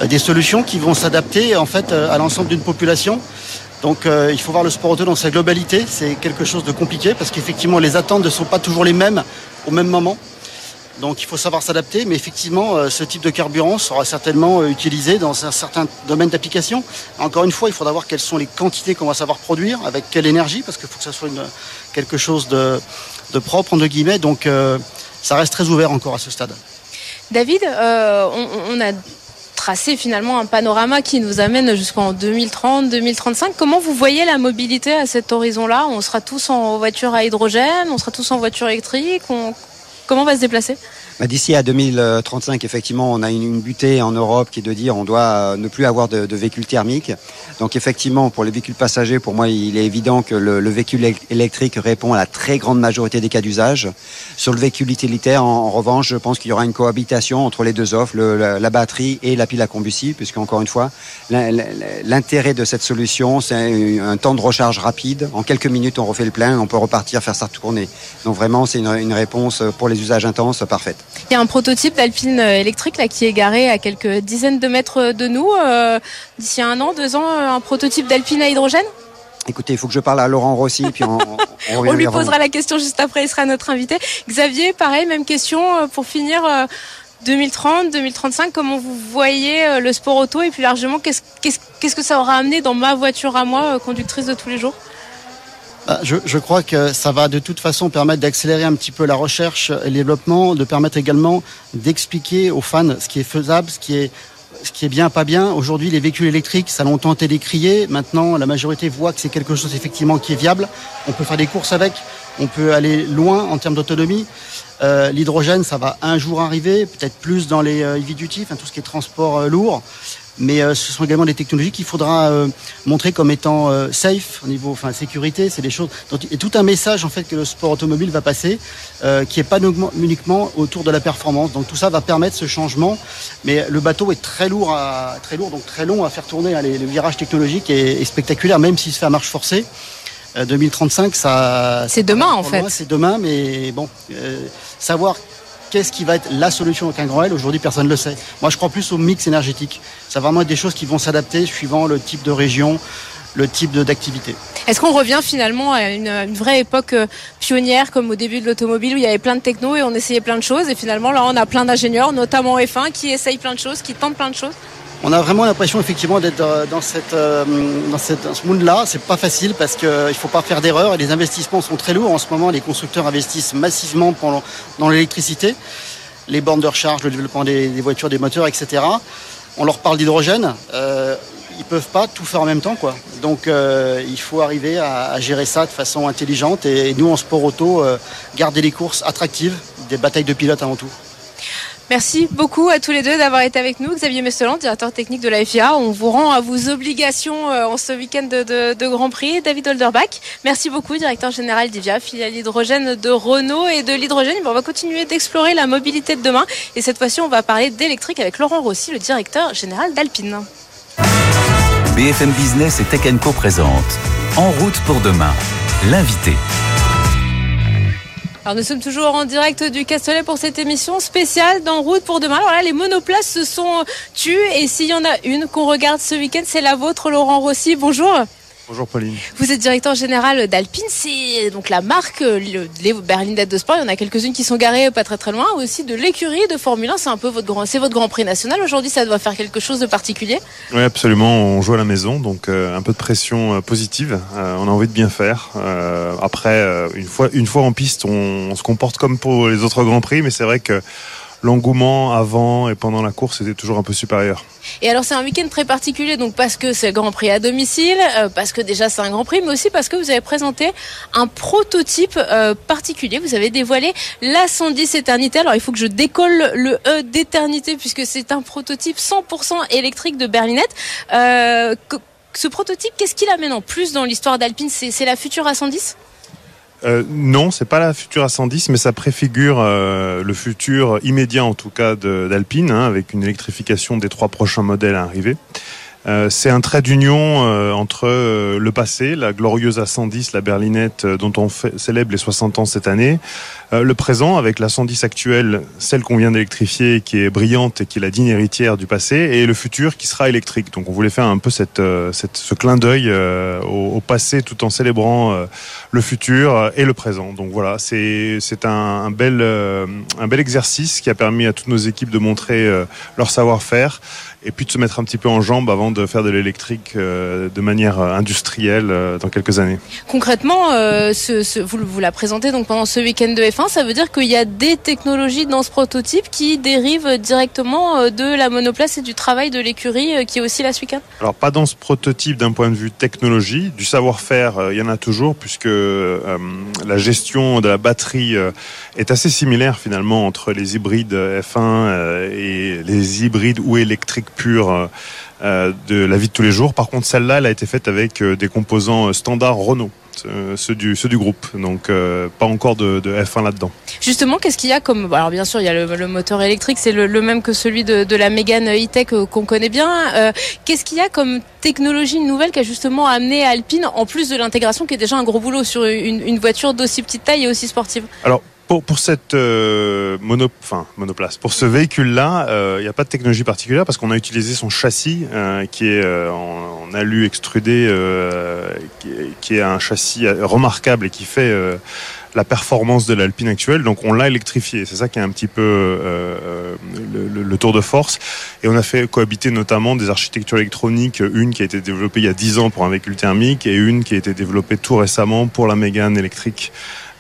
des solutions qui vont s'adapter en fait à l'ensemble d'une population. Donc euh, il faut voir le sport auto dans sa globalité. C'est quelque chose de compliqué parce qu'effectivement les attentes ne sont pas toujours les mêmes au même moment. Donc il faut savoir s'adapter, mais effectivement euh, ce type de carburant sera certainement euh, utilisé dans un certain domaine d'application. Encore une fois, il faudra voir quelles sont les quantités qu'on va savoir produire, avec quelle énergie, parce qu'il faut que ça soit une, quelque chose de, de propre entre guillemets. Donc euh, ça reste très ouvert encore à ce stade. David, on, on a tracer finalement un panorama qui nous amène jusqu'en 2030, 2035. Comment vous voyez la mobilité à cet horizon-là? On sera tous en voiture à hydrogène, on sera tous en voiture électrique. Comment on va se déplacer? Bah, D'ici à 2035, effectivement, on a une, butée en Europe qui est de dire on doit ne plus avoir de, véhicules thermiques. Donc effectivement, pour les véhicules passagers, pour moi, il est évident que le, le véhicule électrique répond à la très grande majorité des cas d'usage. Sur le véhicule utilitaire, en, revanche, je pense qu'il y aura une cohabitation entre les deux offres, la, batterie et la pile à combustible, puisque encore une fois, l'intérêt de cette solution, c'est un temps de recharge rapide. En quelques minutes, on refait le plein, on peut repartir faire sa tournée. Donc vraiment, c'est une réponse pour les usages intenses parfaite. Il y a un prototype d'Alpine électrique là qui est garé à quelques dizaines de mètres de nous. Euh, D'ici un an, deux ans, un prototype d'Alpine à hydrogène Écoutez, il faut que je parle à Laurent Rossi, puis on, on, on lui posera la question juste après. Il sera notre invité. Xavier, pareil, même question pour finir. 2030, 2035, comment vous voyez le sport auto et plus largement, qu'est-ce qu qu que ça aura amené dans ma voiture à moi, conductrice de tous les jours? Je, je, crois que ça va de toute façon permettre d'accélérer un petit peu la recherche et le développement, de permettre également d'expliquer aux fans ce qui est faisable, ce qui est ce qui est bien, pas bien. Aujourd'hui, les véhicules électriques, ça longtemps été décrié. Maintenant, la majorité voit que c'est quelque chose effectivement qui est viable. On peut faire des courses avec, on peut aller loin en termes d'autonomie. Euh, L'hydrogène, ça va un jour arriver, peut-être plus dans les euh, heavy duty, enfin, tout ce qui est transport euh, lourd mais euh, ce sont également des technologies qu'il faudra euh, montrer comme étant euh, safe au niveau enfin sécurité. C'est des choses donc a tout un message en fait que le sport automobile va passer euh, qui est pas uniquement autour de la performance. Donc tout ça va permettre ce changement. Mais le bateau est très lourd à, très lourd donc très long à faire tourner hein, les, le virage technologique est, est spectaculaire même s'il se fait à marche forcée. 2035 ça c'est demain en fait. c'est demain mais bon savoir qu'est-ce qui va être la solution au grand L Aujourd'hui, personne ne le sait. Moi, je crois plus au mix énergétique. Ça va vraiment être des choses qui vont s'adapter suivant le type de région, le type d'activité. Est-ce qu'on revient finalement à une, une, vraie époque pionnière comme au début de l'automobile où il y avait plein de techno et on essayait plein de choses et finalement là on a plein d'ingénieurs, notamment F1, qui essayent plein de choses, qui tentent plein de choses? On a vraiment l'impression effectivement d'être dans, dans ce monde-là. C'est pas facile parce qu'il ne faut pas faire d'erreurs et les investissements sont très lourds. En ce moment, les constructeurs investissent massivement dans l'électricité, les bornes de recharge, le développement des, voitures, des moteurs, etc. On leur parle d'hydrogène. Euh, ils peuvent pas tout faire en même temps, quoi. Donc, euh, il faut arriver à, gérer ça de façon intelligente. Et, nous, en sport auto, euh, garder les courses attractives, des batailles de pilotes avant tout. Merci beaucoup à tous les deux d'avoir été avec nous. Xavier Mestelan, directeur technique de la FIA. On vous rend à vos obligations en ce week-end de, de, Grand Prix. David Holderbach, merci beaucoup, directeur général d'IVIA, filiale hydrogène de Renault et de l'hydrogène. On va continuer d'explorer la mobilité de demain. Et cette fois-ci, on va parler d'électrique avec Laurent Rossi, le directeur général d'Alpine. BFM Business et Tech Co En route pour demain, l'invité. Alors nous sommes toujours en direct du Castellet pour cette émission spéciale d'En route pour demain. Alors là, les monoplaces se sont tues et s'il y en a une qu'on regarde ce week-end, c'est la vôtre, Laurent Rossi. Bonjour. Bonjour Pauline. Vous êtes directeur général d'Alpine, c'est donc la marque, le, les berlinettes de sport. Il y en a quelques-unes qui sont garées pas très très loin. Aussi de l'écurie de Formule 1, c'est un peu votre grand, c'est votre grand prix national. Aujourd'hui, ça doit faire quelque chose de particulier. Oui, absolument. On joue à la maison, donc euh, un peu de pression euh, positive. Euh, on a envie de bien faire. Euh, après, euh, une fois, une fois en piste, on, on se comporte comme pour les autres grands prix, mais c'est vrai que l'engouement avant et pendant la course était toujours un peu supérieur. Et alors c'est un week-end très particulier, donc parce que c'est Grand Prix à domicile, euh, parce que déjà c'est un Grand Prix, mais aussi parce que vous avez présenté un prototype euh, particulier. Vous avez dévoilé la 110 Éternité. Alors il faut que je décolle le E d'éternité puisque c'est un prototype 100% électrique de berlinette. Euh, ce prototype, qu'est-ce qu'il amène en plus dans l'histoire d'Alpine? C'est la future A110 Euh, non, c'est pas la future A110, mais ça préfigure euh, le futur immédiat, en tout cas, d'Alpine, hein, avec une électrification des trois prochains modèles à arriver. Euh, c'est un trait d'union euh, entre euh, le passé, la glorieuse A110, la berlinette dont on célèbre les 60 ans cette année, le présent avec la 110 actuelle, celle qu'on vient d'électrifier, qui est brillante et qui est la digne héritière du passé, et le futur qui sera électrique. Donc on voulait faire un peu cette, cette- ce clin d'œil au, au passé tout en célébrant le futur et le présent. Donc voilà, c'est un, un bel un bel exercice qui a permis à toutes nos équipes de montrer leur savoir-faire et puis de se mettre un petit peu en jambe avant de faire de l'électrique euh, de manière euh, industrielle euh, dans quelques années. Concrètement, euh, ce, ce- vous, vous la présentez donc pendant ce week-end de F1, ça veut dire qu'il y a des technologies dans ce prototype qui dérivent directement de la monoplace et du travail de l'écurie qui est aussi la Suica. Alors pas dans ce prototype d'un point de vue technologie, du savoir-faire, il y en a toujours puisque la gestion de la batterie est assez similaire finalement entre les hybrides F1 euh, et les hybrides ou électriques purs euh, euh, de la vie de tous les jours. Par contre, celle-là, elle a été faite avec euh, des composants standards Renault. euh, Ceux du, ceux du groupe, donc euh, pas encore de, de F1 là-dedans. Justement, qu'est-ce qu'il y a comme... Alors bien sûr, il y a le, le moteur électrique, c'est le, le même que celui de, de la Mégane E-Tech qu'on connaît bien. Euh, qu'est-ce qu'il y a comme technologie nouvelle qui a justement amené Alpine, en plus de l'intégration qui est déjà un gros boulot sur une, une voiture d'aussi petite taille et aussi sportive? Alors pour, pour cette euh, mono, enfin, monoplace, pour ce véhicule-là, euh, il n'y a pas de technologie particulière parce qu'on a utilisé son châssis euh, qui est euh, en, en extrudé, euh, qui, est, qui est un châssis remarquable et qui fait euh, la performance de l'Alpine actuelle. Donc on l'a électrifié. C'est ça qui est un petit peu euh, le, le- le tour de force. Et on a fait cohabiter notamment des architectures électroniques, une qui a été développée il y a 10 ans pour un véhicule thermique et une qui a été développée tout récemment pour la Mégane électrique.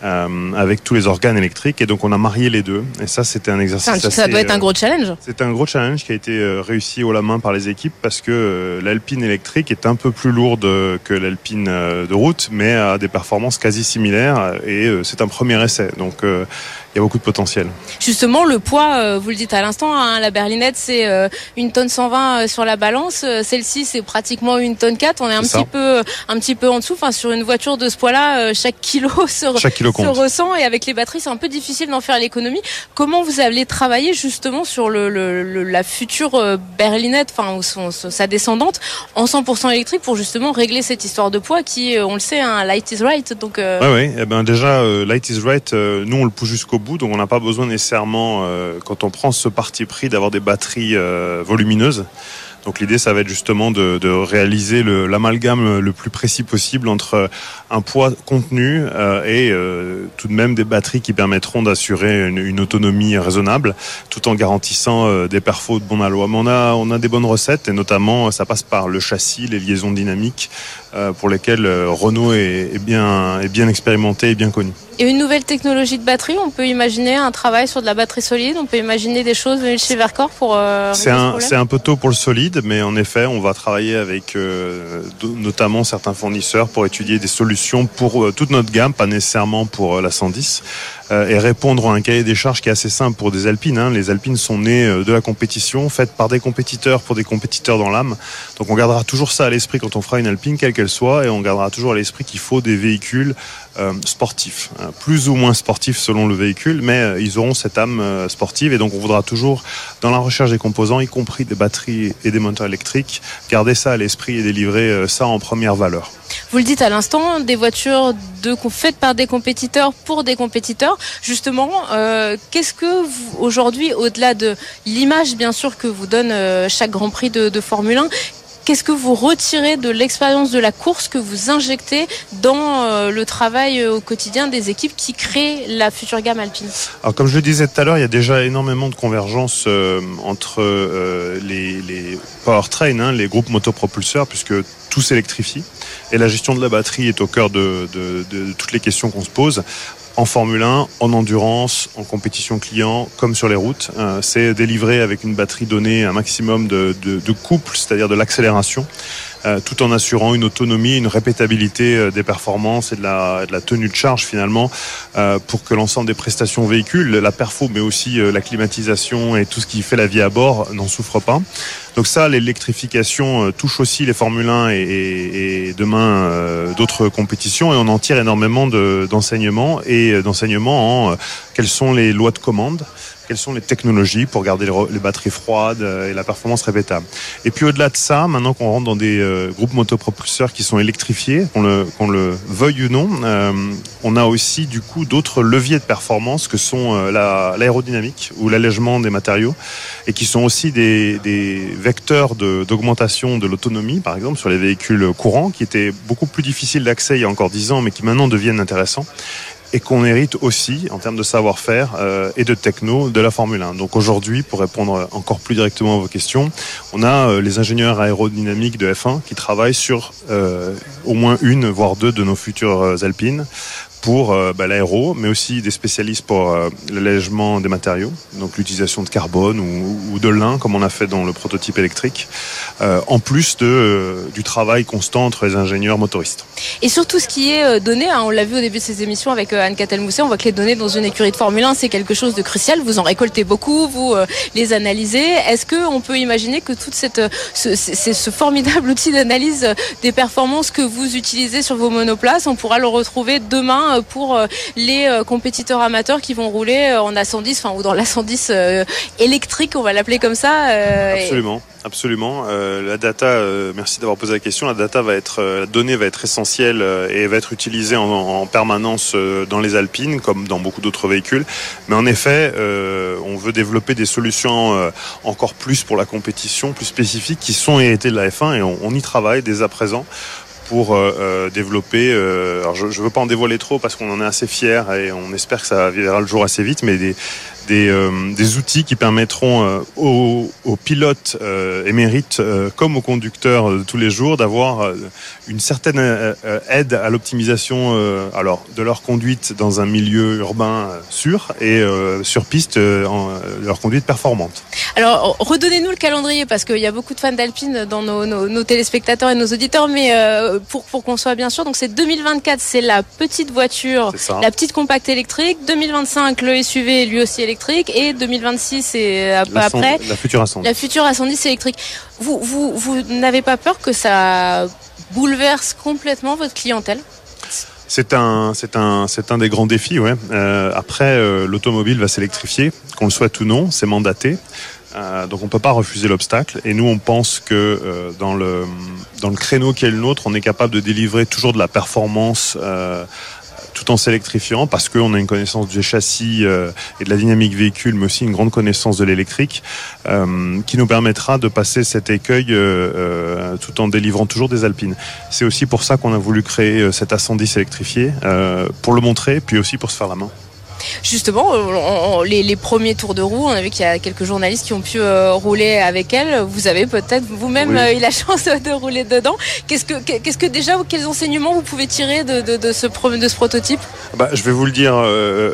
Euh, avec tous les organes électriques et donc on a marié les deux et ça c'était un exercice Ça, doit être un euh, gros challenge. c'est un gros challenge qui a été euh, réussi haut la main par les équipes parce que euh, l'Alpine électrique est un peu plus lourde euh, que l'Alpine euh, de route, mais a des performances quasi similaires euh, et euh, c'est un premier essai. Donc euh, il y a beaucoup de potentiel. Justement, le poids, euh, vous le dites à l'instant, hein, la berlinette c'est euh, une tonne 120 euh, sur la balance. Celle-ci c'est pratiquement une tonne 4. On est un petit peu, un petit peu en dessous. Enfin, sur une voiture de ce poids-là, chaque kilo se, Chaque kilo se ressent et avec les batteries c'est un peu difficile d'en faire l'économie. Comment vous allez travailler justement sur le, le- le- la future berlinette, enfin ou son- sa descendante, en 100% électrique pour justement régler cette histoire de poids qui, on le sait, un light is right. Donc euh, Ouais, ouais. Eh ben déjà, euh, Light is Right, euh, nous on le pousse jusqu'au bout, donc on n'a pas besoin nécessairement, euh, quand on prend ce parti pris, d'avoir des batteries euh, volumineuses. Donc l'idée, ça va être justement de, réaliser l'amalgame le plus précis possible entre un poids contenu euh, et tout de même des batteries qui permettront d'assurer une, autonomie raisonnable, tout en garantissant des perfos de bon aloi. Mais on a, on a des bonnes recettes et notamment ça passe par le châssis, les liaisons dynamiques, pour lesquelles euh, Renault est, est bien, est bien expérimenté et bien connu. Et une nouvelle technologie de batterie, on peut imaginer un travail sur de la batterie solide, on peut imaginer des choses venues chez Vercor pour euh, C'est ce un, un peu tôt pour le solide, mais en effet, on va travailler avec euh, notamment certains fournisseurs pour étudier des solutions pour euh, toute notre gamme, pas nécessairement pour euh, la 110, euh, et répondre à un cahier des charges qui est assez simple pour des Alpines. hein. Les Alpines sont nées euh, de la compétition, faites par des compétiteurs pour des compétiteurs dans l'âme. Donc on gardera toujours ça à l'esprit quand on fera une Alpine, quelle qu'elle soit, et on gardera toujours à l'esprit qu'il faut des véhicules euh, sportifs, hein, plus ou moins sportifs selon le véhicule, mais euh, ils auront cette âme euh, sportive, et donc on voudra toujours, dans la recherche des composants, y compris des batteries et des moteurs électriques, garder ça à l'esprit et délivrer euh, ça en première valeur. Vous le dites à l'instant, des voitures faites par des compétiteurs pour des compétiteurs. Justement, euh, qu'est-ce que vous, aujourd'hui, au-delà de l'image bien sûr que vous donne euh, chaque Grand Prix de Formule 1, Qu'est-ce que vous retirez de l'expérience de la course que vous injectez dans euh, le travail au quotidien des équipes qui créent la future gamme alpine? Alors, comme je le disais tout à l'heure, il y a déjà énormément de convergence entre les, les powertrains, hein, les groupes motopropulseurs, puisque tout s'électrifie. Et la gestion de la batterie est au cœur de toutes les questions qu'on se pose en Formule 1, en endurance, en compétition client, comme sur les routes. Euh, c'est délivré avec une batterie donnée un maximum de, couple, c'est-à-dire de l'accélération. Euh, tout en assurant une autonomie, une répétabilité euh, des performances et de la, tenue de charge finalement pour que l'ensemble des prestations véhicules, la perfo mais aussi la climatisation et tout ce qui fait la vie à bord n'en souffre pas. Donc ça, l'électrification touche aussi les Formule 1 et, et, demain d'autres compétitions et on en tire énormément d'enseignements et d'enseignements en quelles sont les lois de commande quelles sont les technologies pour garder les, batteries froides euh, et la performance répétable. Et puis au-delà de ça, maintenant qu'on rentre dans des euh, groupes motopropulseurs qui sont électrifiés, qu'on le, qu'on le veuille ou non, euh, on a aussi du coup d'autres leviers de performance que sont l'aérodynamique ou l'allègement des matériaux et qui sont aussi des, des vecteurs d'augmentation de, l'autonomie, par exemple sur les véhicules courants qui étaient beaucoup plus difficiles d'accès il y a encore 10 ans mais qui maintenant deviennent intéressants et qu'on hérite aussi en termes de savoir-faire euh, et de techno de la Formule 1. Donc aujourd'hui, pour répondre encore plus directement à vos questions, on a euh, les ingénieurs aérodynamiques de F1 qui travaillent sur euh, au moins une, voire deux de nos futures Alpines pour euh, bah, l'aéro, mais aussi des spécialistes pour euh, l'allègement des matériaux, donc l'utilisation de carbone ou, de lin, comme on a fait dans le prototype électrique, euh, en plus du travail constant entre les ingénieurs motoristes. Et surtout ce qui est donné, hein, on l'a vu au début de ces émissions avec Anne Catel-Mousset, on voit que les données dans une écurie de Formule 1, c'est quelque chose de crucial. Vous en récoltez beaucoup, vous les analysez. Est-ce qu'on peut imaginer que toute cette, ce, ce formidable outil d'analyse des performances que vous utilisez sur vos monoplaces, on pourra le retrouver demain euh, pour euh, les euh, compétiteurs amateurs qui vont rouler en A110, enfin ou dans l'A110 électrique, on va l'appeler comme ça. Absolument. Absolument. la data, merci d'avoir posé la question. La data va être, la donnée va être essentielle et va être utilisée en, permanence dans les Alpines, comme dans beaucoup d'autres véhicules. Mais en effet, on veut développer des solutions encore plus pour la compétition, plus spécifiques, qui sont héritées de la F1 et on, on y travaille dès à présent pour euh, euh, développer. Euh, alors je ne veux pas en dévoiler trop parce qu'on en est assez fiers et on espère que ça verra le jour assez vite, mais des, des, euh, des, outils qui permettront euh, aux, aux, pilotes euh, émérites comme aux conducteurs de tous les jours d'avoir une certaine aide à l'optimisation alors de leur conduite dans un milieu urbain sûr et sur piste en, leur conduite performante. Alors redonnez-nous le calendrier parce qu'il y a beaucoup de fans d'Alpine dans nos, nos, nos, téléspectateurs et nos auditeurs, mais pour, pour qu'on soit bien sûr, donc c'est 2024, c'est la petite voiture, la petite compacte électrique. 2025, le SUV lui aussi électrique et 2026 et un peu après la future A110. La future A110 électrique. Vous, vous, vous n'avez pas peur que ça bouleverse complètement votre clientèle? C'est un, c'est un, c'est un des grands défis. Ouais. Euh, après, euh, l'automobile va s'électrifier, qu'on le souhaite ou non, c'est mandaté. Euh, donc on peut pas refuser l'obstacle. Et nous, on pense que euh, dans le dans le créneau qui est le nôtre, on est capable de délivrer toujours de la performance euh, tout en s'électrifiant parce qu'on a une connaissance du châssis euh, et de la dynamique véhicule, mais aussi une grande connaissance de l'électrique, euh, qui nous permettra de passer cet écueil euh, tout en délivrant toujours des alpines. C'est aussi pour ça qu'on a voulu créer cet A110 électrifié, pour le montrer, puis aussi pour se faire la main. Justement, les, premiers tours de roue, on a vu qu'il y a quelques journalistes qui ont pu euh, rouler avec elle. Vous avez peut-être vous-même euh, eu la chance de rouler dedans. Qu'est-ce que, qu'est-ce que déjà, quels enseignements vous pouvez tirer de, ce, de ce prototype? Bah, Je vais vous le dire. Euh,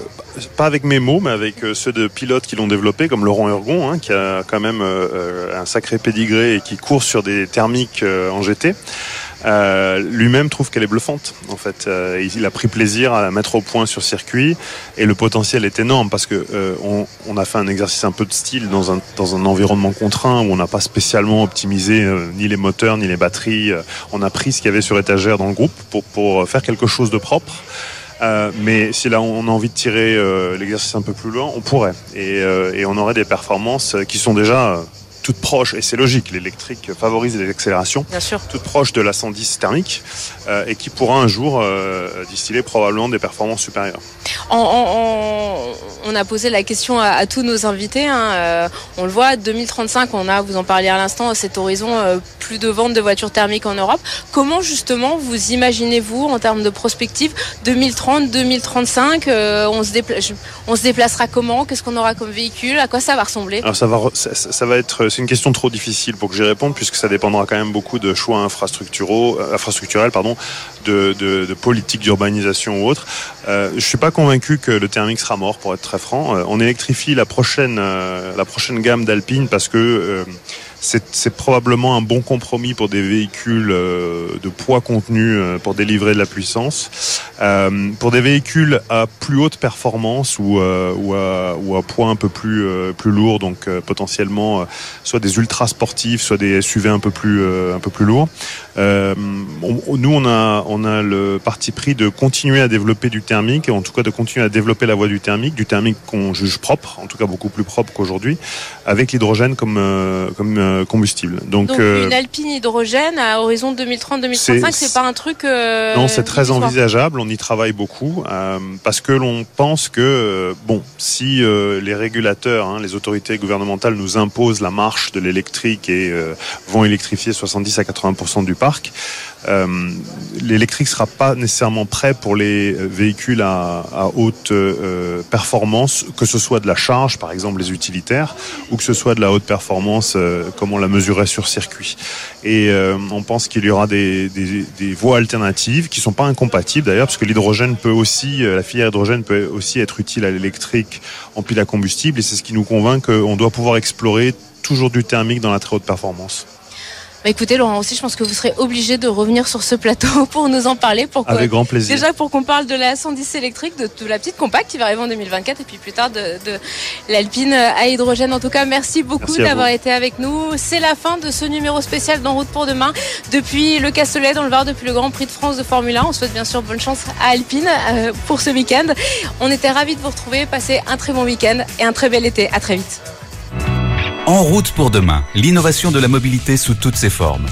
pas avec mes mots, mais avec ceux de pilotes qui l'ont développé, comme Laurent Ergon, hein, qui a quand même un sacré pédigré et qui court sur des thermiques en GT. Euh, lui-même trouve qu'elle est bluffante. En fait, euh, il a pris plaisir à la mettre au point sur circuit et le potentiel est énorme parce que euh, on, a fait un exercice un peu de style dans un, dans un environnement contraint où on n'a pas spécialement optimisé ni les moteurs ni les batteries. on a pris ce qu'il y avait sur étagère dans le groupe pour, pour faire quelque chose de propre. mais si là on a envie de tirer l'exercice un peu plus loin, on pourrait et, et on aurait des performances qui sont déjà toute proche, et c'est logique, l'électrique favorise les accélérations, Bien sûr. toute proche de la 110 thermique, euh, et qui pourra un jour euh, distiller probablement des performances supérieures. En- en- en- on a posé la question à, à tous nos invités. hein, euh, on le voit, 2035, on a, vous en parliez à l'instant, cet horizon plus de ventes de voitures thermiques en Europe. Comment justement vous imaginez-vous en termes de prospective 2030, 2035 euh, on, se on se déplacera comment? Qu'est-ce qu'on aura comme véhicule? À quoi ça va ressembler? Alors ça va, ça- ça va être, c'est une question trop difficile pour que j'y réponde puisque ça dépendra quand même beaucoup de choix infrastructuraux, euh, infrastructurels, pardon, de, politique d'urbanisation ou autre. Euh, je suis pas convaincu que le thermique sera mort, pour être très franc. Euh, on électrifie la prochaine, euh, la prochaine gamme d'Alpine parce que c'est probablement un bon compromis pour des véhicules euh, de poids contenu euh, pour délivrer de la puissance. Euh, pour des véhicules à plus haute performance ou, euh, ou, à, ou à poids un peu plus, euh, plus lourd, donc euh, potentiellement soit des ultra sportifs, soit des SUV un peu plus, un peu plus lourds. Nous, on a, on a le parti pris de continuer à développer du thermique, et en tout cas de continuer à développer la voie du thermique, du thermique qu'on juge propre, en tout cas beaucoup plus propre qu'aujourd'hui, avec l'hydrogène comme, comme euh, combustible. Donc, Donc euh, une Alpine hydrogène à horizon 2030-2035, c'est- pas un truc. euh, non, c'est très envisageable. On y travaille beaucoup parce que l'on pense que bon, si les régulateurs, hein, les autorités gouvernementales nous imposent la marche de l'électrique et vont électrifier 70 à 80% du parc, l'électrique sera pas nécessairement prêt pour les véhicules à, à haute euh, performance, que ce soit de la charge, par exemple les utilitaires, ou que ce soit de la haute performance, euh, comme on la mesurait sur circuit. Et euh, on pense qu'il y aura des, voies alternatives qui sont pas incompatibles d'ailleurs, parce que l'hydrogène peut aussi, euh, la filière hydrogène peut aussi être utile à l'électrique en pile à combustible, et c'est ce qui nous convainc qu'on doit pouvoir explorer toujours du thermique dans la très haute performance. Bah, écoutez, Laurent aussi, je pense que vous serez obligé de revenir sur ce plateau pour nous en parler. Pour Avec grand plaisir. Déjà pour qu'on parle de la 110 électrique, de, de la petite compacte qui va arriver en 2024 et puis plus tard de, de l'Alpine à hydrogène. En tout cas, merci beaucoup d'avoir été avec nous. C'est la fin de ce numéro spécial d'En route pour demain. Depuis le Castellet dans le Var, depuis le Grand Prix de France de Formule 1, on souhaite bien sûr bonne chance à Alpine euh, pour ce week-end. On était ravis de vous retrouver. Passez un très bon week-end et un très bel été. À très vite. En route pour demain, l'innovation de la mobilité sous toutes ses formes.